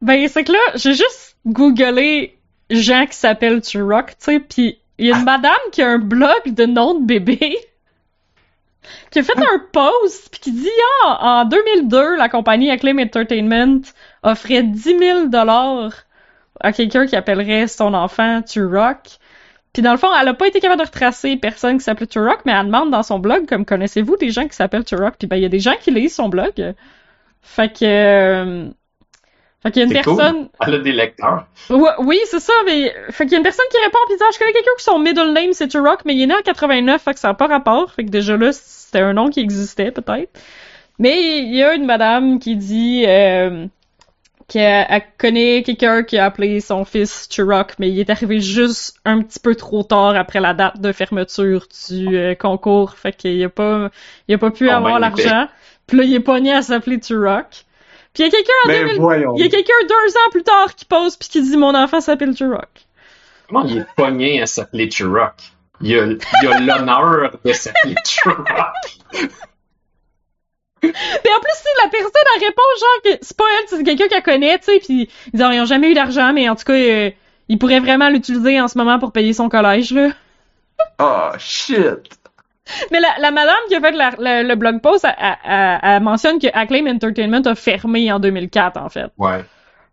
Ben, c'est que là, j'ai juste googlé gens qui s'appellent Turok, tu sais, pis il y a une madame qui a un blog de nom de bébé [LAUGHS] qui a fait un post pis qui dit ah en 2002 la compagnie Acclaim Entertainment offrait 10 000 dollars à quelqu'un qui appellerait son enfant Turok. Puis dans le fond, elle a pas été capable de retracer personne qui s'appelait Turok, mais elle demande dans son blog comme connaissez-vous des gens qui s'appellent Turok Puis ben il y a des gens qui lisent son blog. Fait que euh, fait qu'il y a une cool. personne Elle a des lecteurs. Ouais, oui, c'est ça, mais fait qu'il y a une personne qui répond pis dit ah, je connais quelqu'un qui son middle name c'est Turok, mais il est né en 89, fait que ça n'a pas rapport, fait que déjà là c'était un nom qui existait peut-être. Mais il y a une madame qui dit euh, qu'elle elle connaît quelqu'un qui a appelé son fils Turok, mais il est arrivé juste un petit peu trop tard après la date de fermeture du euh, concours, fait qu'il a pas il a pas pu Oh, avoir ben, l'argent. Puis là il est pogné à s'appeler Turok. Puis il y a quelqu'un en Mais 2000 voyons. il y a quelqu'un deux ans plus tard qui pose puis qui dit mon enfant s'appelle Turok. Comment il est pogné à s'appeler Turok? Il a il a l'honneur de s'appeler Turok. Puis en plus, si la personne elle répond genre que c'est pas elle, c'est quelqu'un qu'elle connaît, tu sais, puis ils ont, ils ont jamais eu d'argent, mais en tout cas, euh, il pourrait vraiment l'utiliser en ce moment pour payer son collège là. Oh, shit. [LAUGHS] Mais la, la madame qui a fait la- la- le blog post, elle, elle- mentionne que Acclaim Entertainment a fermé en 2004 en fait. Ouais.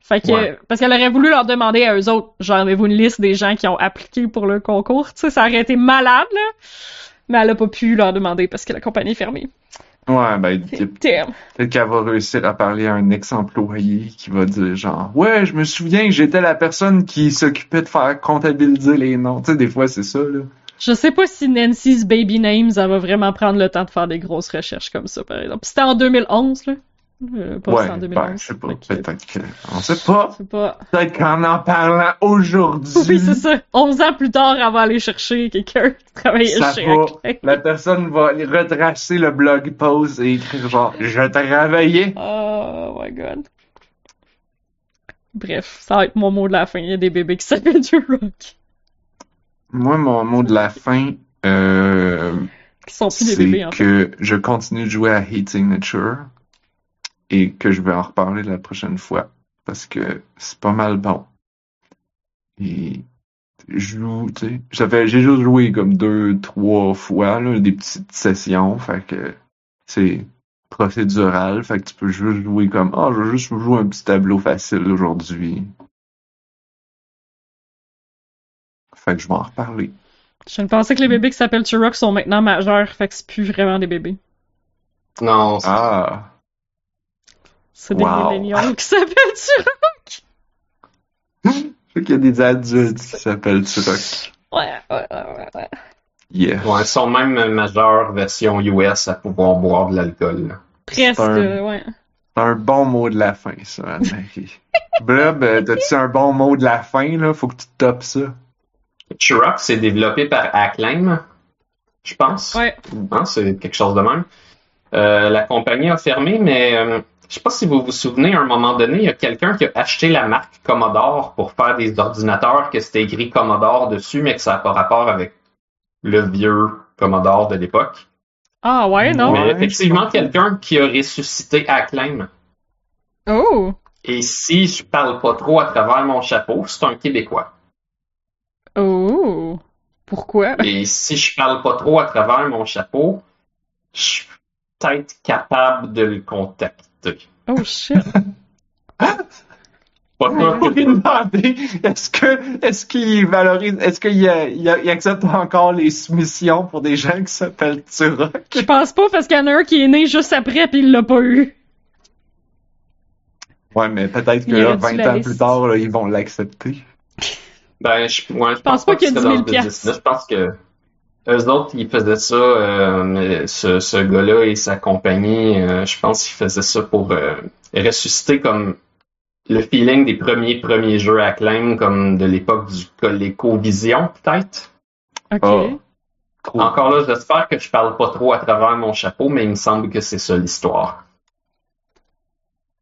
Fait que Ouais. parce qu'elle aurait voulu leur demander à eux autres, genre avez-vous une liste des gens qui ont appliqué pour le concours, tu sais, ça aurait été malade là. Mais elle a pas pu leur demander parce que la compagnie est fermée. Ouais, ben. Peut-être qu'elle va réussir à parler à un ex-employé qui va dire genre Ouais, je me souviens que j'étais la personne qui s'occupait de faire comptabiliser les noms. Tu sais, des fois c'est ça, là. Je sais pas si Nancy's Baby Names, elle va vraiment prendre le temps de faire des grosses recherches comme ça, par exemple. C'était en 2011, là. Euh, pas Ouais, en 2011. ben, je sais pas. Peut-être que. On sait pas. Peut-être qu'en en parlant aujourd'hui. Oui, c'est ça. 11 ans plus tard, elle va aller chercher quelqu'un qui travaillait Ça chez. Acclaim. La personne va aller retracer le blog post et écrire genre Je travaillais. Oh my god. Bref, ça va être mon mot de la fin. Il y a des bébés qui s'appellent du rock. Moi, mon mot de la fin, euh, c'est fait. que je continue de jouer à Heat Signature et que je vais en reparler la prochaine fois parce que c'est pas mal bon. Et je joue, tu sais, j'ai juste joué comme deux, trois fois, là, des petites sessions, fait que c'est procédural, fait que tu peux juste jouer comme, ah, je vais juste jouer un petit tableau facile aujourd'hui. Fait que je vais en reparler. Je ne pensais que les bébés qui s'appellent Turok sont maintenant majeurs, fait que c'est plus vraiment des bébés. Non, c'est- Ah, C'est des Wow. milléniaux qui s'appellent Turok. [LAUGHS] fait qu'il y a des adultes qui s'appellent Turok. Ouais, ouais, ouais, ouais, ouais. Yeah. ouais, ils sont même majeurs version US à pouvoir boire de l'alcool. là. Presque, un- ouais. C'est un bon mot de la fin, ça, Anne-Marie. [LAUGHS] Blob, euh, t'as-tu un bon mot de la fin, là? Faut que tu topes ça. Turok, c'est développé par Acclaim, je pense. Ouais. Hein, c'est quelque chose de même. Euh, la compagnie a fermé, mais euh, je sais pas si vous vous souvenez, à un moment donné, il y a quelqu'un qui a acheté la marque Commodore pour faire des ordinateurs que c'était écrit Commodore dessus, mais que ça n'a pas rapport avec le vieux Commodore de l'époque. Ah ouais, non? Mais effectivement, quelqu'un qui a ressuscité Acclaim. Oh! Et si je parle pas trop à travers mon chapeau, c'est un Québécois. Oh! Pourquoi? Et si je parle pas trop à travers mon chapeau, je suis peut-être capable de le contacter. Oh shit! Pas sûr Faut que lui demander, est-ce que, est-ce qu'il valorise, est-ce qu'il il, il accepte encore les soumissions pour des gens qui s'appellent Turok? Je pense pas parce qu'il y en a un qui est né juste après pis il l'a pas eu. Ouais, mais peut-être que là, aurait dû 20 la ans plus tard, là, ils vont l'accepter. Ben, je, ouais, je pense pense pas pas qu'il y a que 10 c'était 000 dans ce business-là. Je pense que eux autres, ils faisaient ça, euh, ce, ce gars-là et sa compagnie, euh, je pense qu'ils faisaient ça pour euh, ressusciter comme le feeling des premiers premiers jeux à Acclaim, comme de l'époque du ColecoVision, peut-être. Ok. Oh. Encore là, j'espère que je parle pas trop à travers mon chapeau, mais il me semble que c'est ça l'histoire.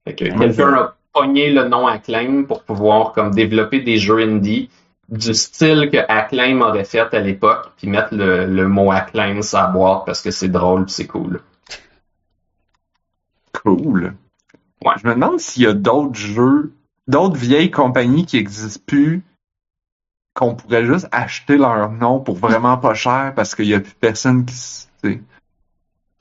Que quelqu'un a pogné le nom Acclaim pour pouvoir comme développer des jeux indie du style que Acclaim aurait fait à l'époque, puis mettre le, le mot Acclaim sur la boîte parce que c'est drôle c'est cool. Cool. Ouais. Je me demande s'il y a d'autres jeux, d'autres vieilles compagnies qui existent plus, qu'on pourrait juste acheter leur nom pour vraiment pas cher parce qu'il y a plus personne qui.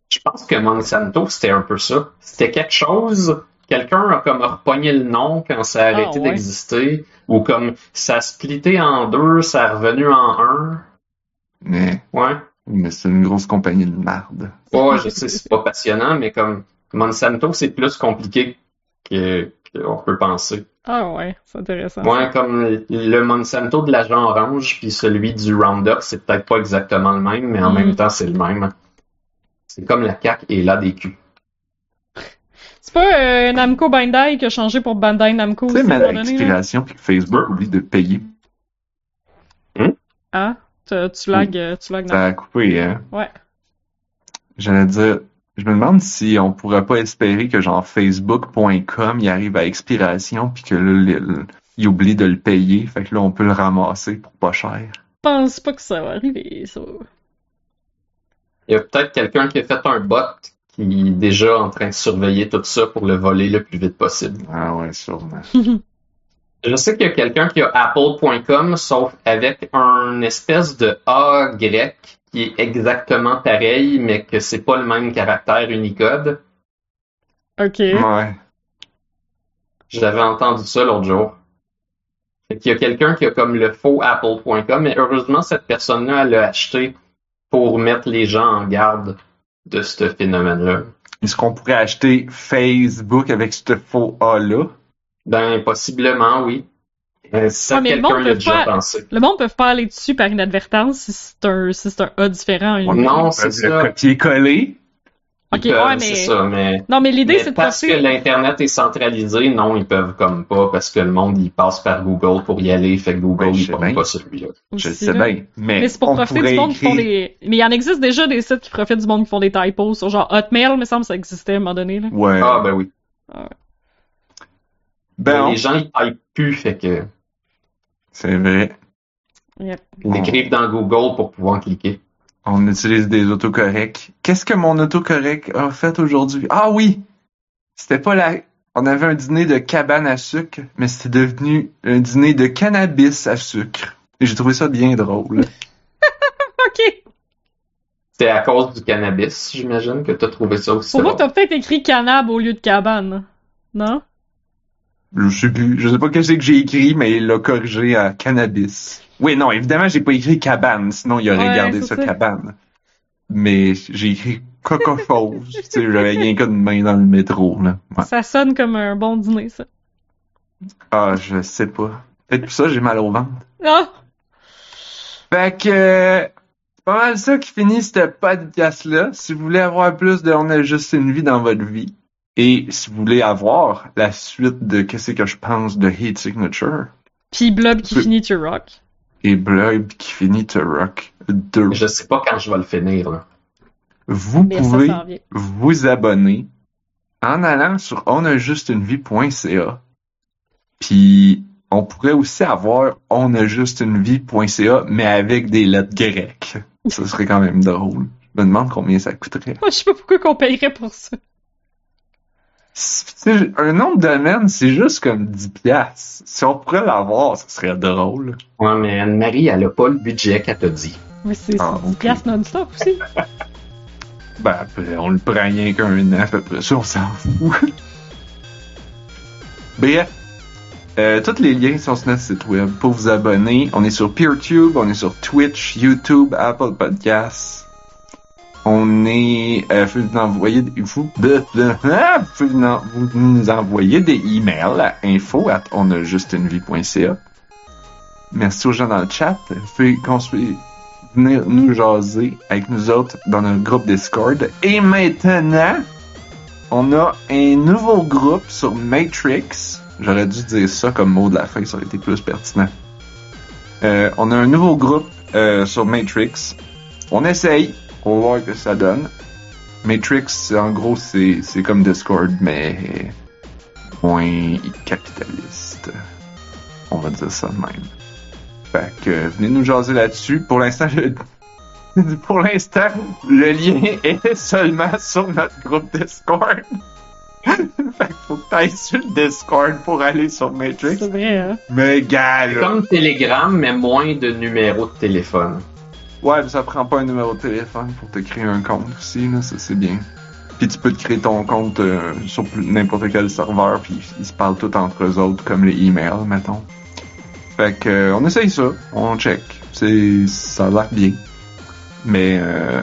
Je pense que Monsanto, c'était un peu ça. C'était quelque chose, quelqu'un a comme repogné le nom quand ça a arrêté Ah, ouais. d'exister, ou comme ça a splitté en deux, ça a revenu en un. Mais, Ouais. mais c'est une grosse compagnie de merde. Ouais, je sais, c'est pas passionnant, mais comme Monsanto, c'est plus compliqué que qu'on peut penser. Ah ouais, c'est intéressant. Ouais, comme le Monsanto de l'agent orange puis celui du Roundup, c'est peut-être pas exactement le même, mais en Mm. même temps, c'est le même. C'est comme la CAQ et l'ADQ. C'est pas euh, Namco Bandai qui a changé pour Bandai Namco donné, là? expiration puis que Facebook oublie de payer. Ah, tu, tu lag, euh, tu lag. Ça a coupé, hein? Ouais. J'allais dire, je me demande si on pourrait pas espérer que genre Facebook.com il arrive à expiration puis que là, il oublie de le payer. Fait que là, on peut le ramasser pour pas cher. Je pense pas que ça va arriver, ça. Il y a peut-être quelqu'un qui a fait un bot qui est déjà en train de surveiller tout ça pour le voler le plus vite possible. Ah ouais, sûrement. [LAUGHS] Je sais qu'il y a quelqu'un qui a apple.com, sauf avec un espèce de A grec qui est exactement pareil, mais que c'est pas le même caractère Unicode. ok. Ouais. J'avais entendu ça l'autre jour. Fait qu'il y a quelqu'un qui a comme le faux apple.com, mais heureusement, cette personne-là, elle l'a acheté pour mettre les gens en garde de ce phénomène-là. Est-ce qu'on pourrait acheter Facebook avec ce faux A-là? Ben, possiblement, oui. Mais ça, Ouais, mais le quelqu'un monde l'a peut déjà pas- pensé. Le monde peut pas aller dessus par inadvertance si c'est un, si c'est un A différent. On Non, c'est ça. copier-coller. Ok, peuvent, ouais, mais- C'est ça, mais... Non, mais l'idée, c'est de parce que l'Internet est centralisé, non, ils peuvent comme pas, parce que le monde, il passe par Google pour y aller, fait que Google, Ouais, je il sais prend bien. pas celui-là. Je aussi, sais là. bien. Mais, Mais c'est pour on profiter du monde qui font des. Mais il en existe déjà des sites qui profitent du monde qui font des typos sur genre Hotmail, me semble que ça existait à un moment donné. Là. Ouais. Ah, ben oui. ben, les gens, ils typent plus, fait que c'est vrai. Yep. ils écrivent dans Google pour pouvoir cliquer. On utilise des autocorrects. Qu'est-ce que mon autocorrect a fait aujourd'hui? Ah oui! C'était pas la... On avait un dîner de cabane à sucre, mais c'était devenu un dîner de cannabis à sucre. Et j'ai trouvé ça bien drôle. [LAUGHS] Ok. C'est à cause du cannabis, j'imagine, que t'as trouvé ça aussi. Pour moi, t'as peut-être écrit cannab au lieu de cabane. Non? Je sais plus. Je sais pas qu'est-ce que j'ai écrit, mais il l'a corrigé à cannabis. Oui, non, évidemment, j'ai pas écrit cabane, sinon il aurait Ouais, gardé ça ça. cabane. Mais j'ai écrit coco-chose. tu sais, j'avais rien qu'à de main dans le métro, là. Ouais. Ça sonne comme un bon dîner, ça. Ah, je sais pas. Peut-être pour ça, j'ai mal au ventre. Ah! Fait que, c'est pas mal ça qui finit ce podcast-là. Si vous voulez avoir plus de On a juste une vie dans votre vie, et si vous voulez avoir la suite de Qu'est-ce que je pense de Heat Signature, Pis Blob qui finit to rock. Et Blood qui finit to Rock 2, Je sais pas quand je vais le finir, là. vous Mais pouvez vous abonner en allant sur onajustunevie.ca. Puis on pourrait aussi avoir onajustunevie.ca, mais avec des lettres grecques. Ça serait quand même drôle. Je me demande combien ça coûterait. Moi, je sais pas pourquoi qu'on payerait pour ça. C'est- Un nom de domaine, c'est juste comme 10 piastres. Si on pourrait l'avoir, ça serait drôle. Ouais, mais Anne-Marie, elle a pas le budget qu'elle t'a dit. Mais c'est Ah, c'est 10 ok. piastres non-stop aussi. [LAUGHS] Ben, après, on le prend rien qu'un an, à peu près ça, on s'en fout. [LAUGHS] Bref, euh, tous les liens sont sur notre site web pour vous abonner. On est sur PeerTube, on est sur Twitch, YouTube, Apple Podcasts. On est, euh, vous nous envoyer des emails à info at onajustunevie.ca. Merci aux gens dans le chat. Pouvez construire, venir nous jaser avec nous autres dans notre groupe Discord. Et maintenant, on a un nouveau groupe sur Matrix. J'aurais dû dire ça comme mot de la fin, ça aurait été plus pertinent. Euh, on a un nouveau groupe euh, sur Matrix. On essaye, on va voir que ça donne. Matrix, en gros, c'est c'est comme Discord, mais moins capitaliste. On va dire ça de même. Fait que venez nous jaser là-dessus. Pour l'instant, je- [LAUGHS] pour l'instant, le lien [LAUGHS] est seulement sur notre groupe Discord. [LAUGHS] fait qu'il faut que t'ailles sur le Discord pour aller sur Matrix. C'est vrai, hein? Mais gars, C'est là. comme Telegram, mais moins de numéros de téléphone. Ouais, ça prend pas un numéro de téléphone pour te créer un compte aussi, là, ça c'est bien. Puis tu peux te créer ton compte euh, sur n'importe quel serveur, puis ils se parlent tous entre eux autres, comme les emails, mettons. Fait que euh, on essaye ça, on check. C'est ça a l'air bien. Mais euh,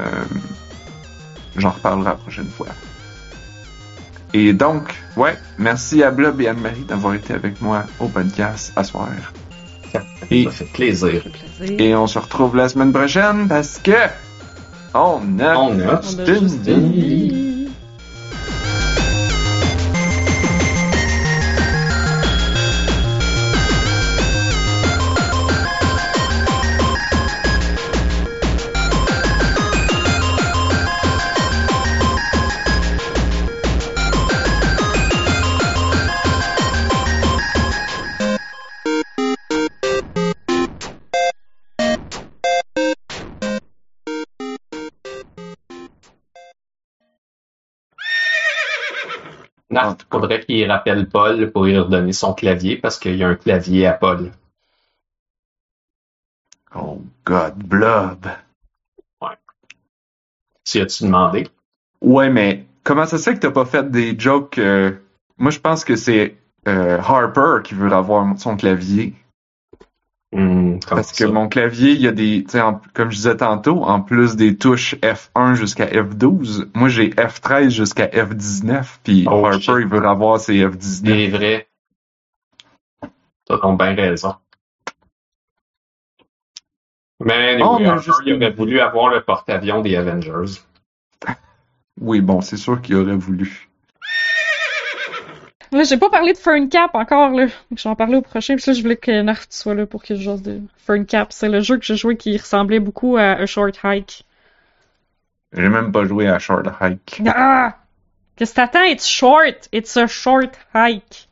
j'en reparlerai la prochaine fois. Et donc, ouais, merci à Blob et Anne-Marie d'avoir été avec moi au podcast à soir. Et- Ça fait plaisir. Plaisir. Et on se retrouve la semaine prochaine parce que on a On a. On a faudrait qu'il rappelle Paul pour lui redonner son clavier parce qu'il y a un clavier à Paul. Oh God, Blob. Si as-tu demandé? Ouais, mais comment ça se fait que t'as pas fait des jokes euh, Moi, je pense que c'est euh, Harper qui veut avoir son clavier Hmm, parce que ça. mon clavier, il y a des, tu sais, en- comme je disais tantôt, en plus des touches F1 jusqu'à F12, moi j'ai F13 jusqu'à F19, puis Oh, Harper shit. il veut avoir ses F19. C'est vrai. T'as donc bien raison. Mais anyway, Oh, mais Harper, juste- il aurait voulu avoir le porte-avions des Avengers. Oui, bon, c'est sûr qu'il aurait voulu. Là, j'ai pas parlé de Fern Cap encore, là. Je vais en parler au prochain, puis là, je voulais que Narf soit là pour que je jase de Fern Cap. C'est le jeu que j'ai joué qui ressemblait beaucoup à A Short Hike. J'ai même pas joué à Short Hike. Ah! Qu'est-ce que t'attends? It's short! It's a short hike!